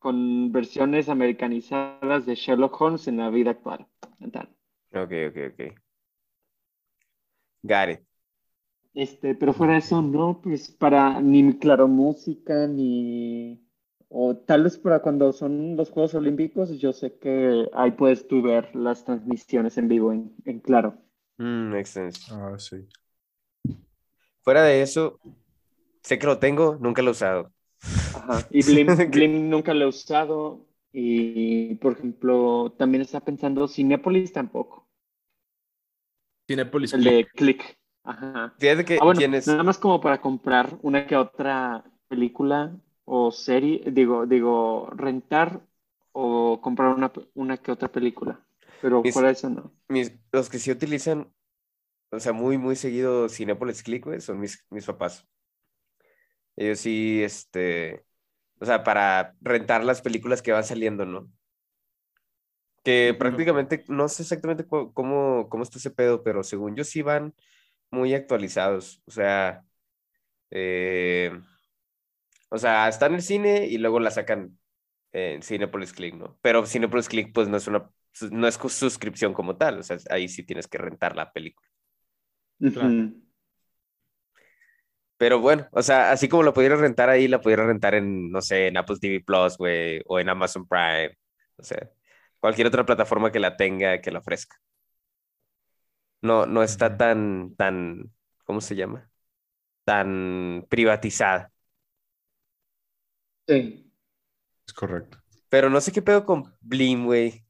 con versiones americanizadas de Sherlock Holmes en la vida actual. Tal. Ok, ok, ok. Got it. Este, pero fuera de eso, no, pues para ni claro música, ni o tal vez para cuando son los Juegos Olímpicos, yo sé que ahí puedes tú ver las transmisiones en vivo en, en claro. Mm, makes sense. Ah, sí. Fuera de eso, sé que lo tengo, nunca lo he usado. Ajá. Y Blim, [laughs] Blim nunca lo he usado. Y por ejemplo, también está pensando Cinepolis tampoco. Cinepolis El de Click. Ajá. Fíjate que Ah, bueno, tienes... nada más como para comprar una que otra película o serie, digo, digo, rentar o comprar una, una que otra película. Pero Mis- fuera eso no. mis- los que sí utilizan, o sea, muy, muy seguido Cinepolis Click, güey, son mis, mis papás. Ellos sí, este, o sea, para rentar las películas que van saliendo, ¿no? Que Ujú. prácticamente, no sé exactamente cómo, cómo está ese pedo, pero según yo sí van muy actualizados. O sea, eh, o sea, está en el cine y luego la sacan en Cinepolis Click, ¿no? Pero Cinepolis Click, pues no es una, no es suscripción como tal, o sea, ahí sí tienes que rentar la película. Claro. Pero bueno, o sea, así como la pudiera rentar ahí, la pudiera rentar en, no sé, en Apple TV Plus, güey, o en Amazon Prime, o sea, cualquier otra plataforma que la tenga, que la ofrezca. No, no está tan, tan, ¿cómo se llama? Tan privatizada. Sí. Es correcto. Pero no sé qué pedo con Blim, güey.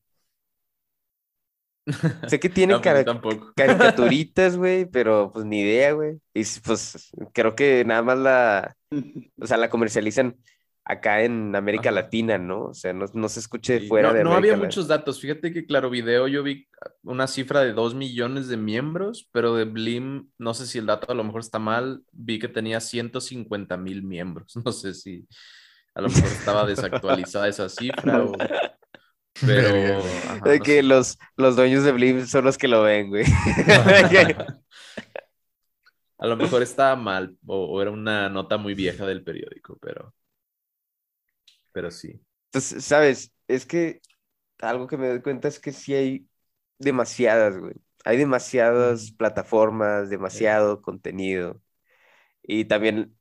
Sé que tiene [laughs] No, pues, [laughs] caricaturitas, güey, pero pues ni idea, güey. Y pues creo que nada más la, [laughs] o sea, la comercializan acá en América Ajá. Latina, ¿no? O sea, no, no se escuche Sí, fuera no, de no América había Latina. muchos datos. Fíjate que Claro Video yo vi una cifra de 2 millones de miembros, pero de Blim, no sé si el dato a lo mejor está mal, vi que tenía 150 mil miembros. No sé si a lo mejor estaba desactualizada esa cifra o... [laughs] Pero... Ajá, De no que sé. los, los dueños de Blim son los que lo ven, güey. [laughs] A lo mejor estaba mal o, o era una nota muy vieja del periódico, pero... Pero sí. Entonces, ¿sabes? Es que algo que me doy cuenta es que sí hay demasiadas, güey. Hay demasiadas plataformas, demasiado contenido. Y también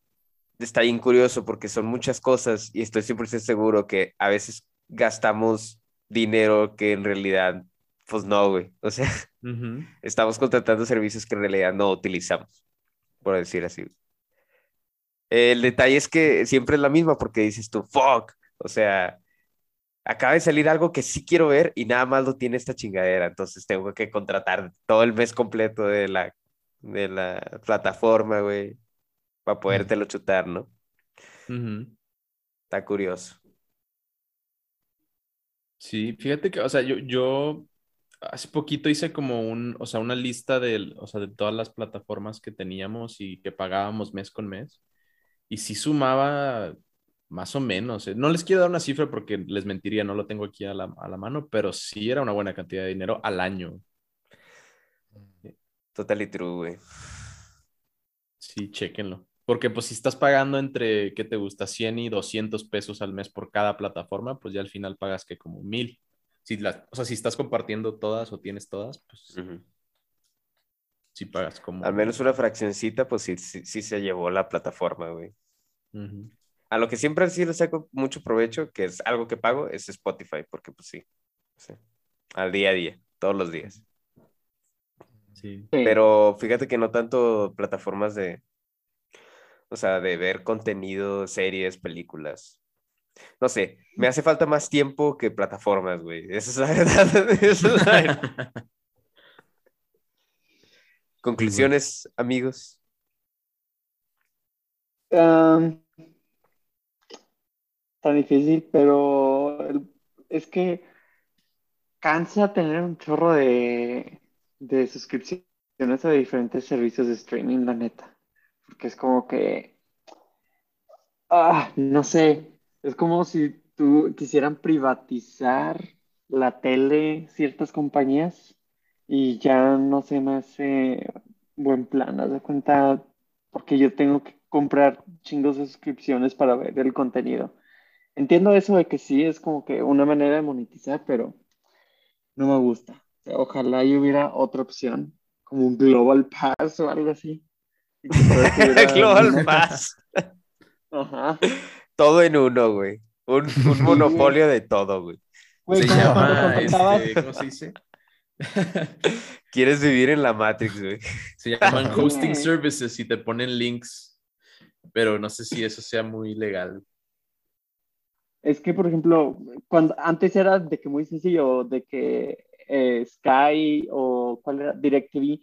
está bien curioso porque son muchas cosas y estoy 100% seguro que a veces gastamos dinero que en realidad, pues no, güey. O sea, [laughs] Ujú. estamos contratando servicios que en realidad no utilizamos, por decir así. El detalle es que siempre es la misma porque dices tú, fuck, o sea, acaba de salir algo que sí quiero ver y nada más lo tiene esta chingadera, entonces tengo que contratar todo el mes completo de la, de la plataforma, güey, para podértelo chutar, ¿no? Ujú. Está curioso. Sí, fíjate que, o sea, yo, yo hace poquito hice como un, o sea, una lista de, o sea, de todas las plataformas que teníamos y que pagábamos mes con mes. Y sí sumaba más o menos. eh. No les quiero dar una cifra porque les mentiría, no lo tengo aquí a la, a la mano, pero sí era una buena cantidad de dinero al año. Totally true, güey. Sí, chéquenlo. Porque pues si estás pagando entre, ¿qué te gusta? 100 y 200 pesos al mes por cada plataforma, pues ya al final pagas que como mil. Si las, o sea, si estás compartiendo todas o tienes todas, pues Ujú. sí pagas como... Al menos una fraccioncita, pues sí, sí, sí se llevó la plataforma, güey. A lo que siempre sí le saco mucho provecho, que es algo que pago, es Spotify, porque pues sí, sí, al día a día, todos los días. Sí. Pero fíjate que no tanto plataformas de, o sea, de ver contenido, series, películas. No sé, me hace falta más tiempo que plataformas, güey. [laughs] Esa es la verdad. esa es la verdad. [laughs] Conclusiones, amigos. Am, tan difícil, pero el- es que cansa tener un chorro de, de suscripciones a diferentes servicios de streaming, la neta. Porque es como que, ah, no sé, es como si tú quisieran privatizar la tele, ciertas compañías, y ya no se me hace buen plan, haz de cuenta, porque yo tengo que comprar chingos de suscripciones para ver el contenido. Entiendo eso de que sí es como que una manera de monetizar, pero no me gusta. Ojalá y hubiera otra opción, como un Global Pass o algo así. Y que Global Pass. Ajá. Todo en uno, güey. Un, un monopolio de todo, güey. Güey, Se llama, este, ¿cómo se dice? [laughs] Quieres vivir en la Matrix, güey. Se llaman hosting services y te ponen links, pero no sé si eso sea muy legal. Es que, por ejemplo, cuando antes era de que muy sencillo, de que eh, Sky o cuál era, DirecTV,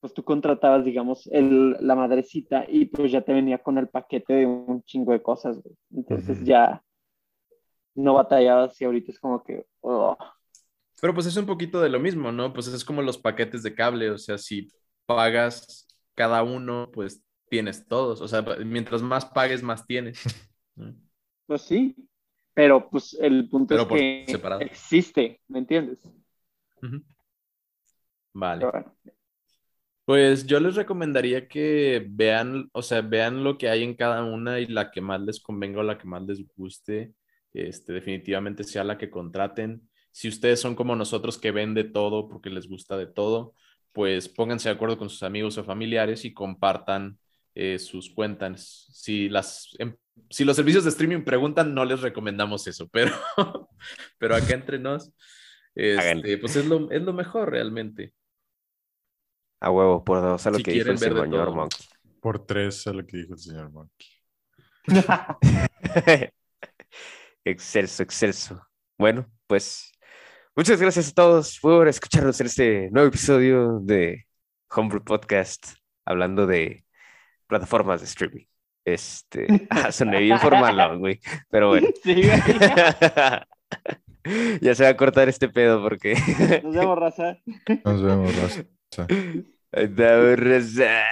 pues tú contratabas, digamos, el, la madrecita y pues ya te venía con el paquete de un chingo de cosas, güey. Entonces ya no batallabas y ahorita es como que, oh, Pero pues es un poquito de lo mismo, ¿no? Pues es como los paquetes de cable, o sea, si pagas cada uno, pues tienes todos, o sea, mientras más pagues, más tienes. pues sí. Pero pues el punto Pero es que separado. existe, ¿me entiendes? Vale. Bueno, Pues yo les recomendaría que vean, o sea, vean lo que hay en cada una y la que más les convenga o la que más les guste, este, definitivamente sea la que contraten. Si ustedes son como nosotros que ven de todo porque les gusta de todo, pues pónganse de acuerdo con sus amigos o familiares y compartan eh, sus cuentas. Si, las, em- si los servicios de streaming preguntan, no les recomendamos eso, pero, [laughs] pero acá entre nos, este, pues es lo, es lo mejor realmente. A huevo, por dos a lo Si que dijo el señor. Monkey. Por tres a lo que dijo el señor Monkey. [laughs] excelso, excelso. Bueno, pues muchas gracias a todos por escucharnos en este nuevo episodio de Homebrew Podcast, hablando de plataformas de streaming. Este, [laughs] ah, soné bien formalón, güey, pero bueno. [laughs] sí, güey. ya se va a cortar este pedo porque Nos vemos, raza. Nos vemos, raza. Andamos, raza.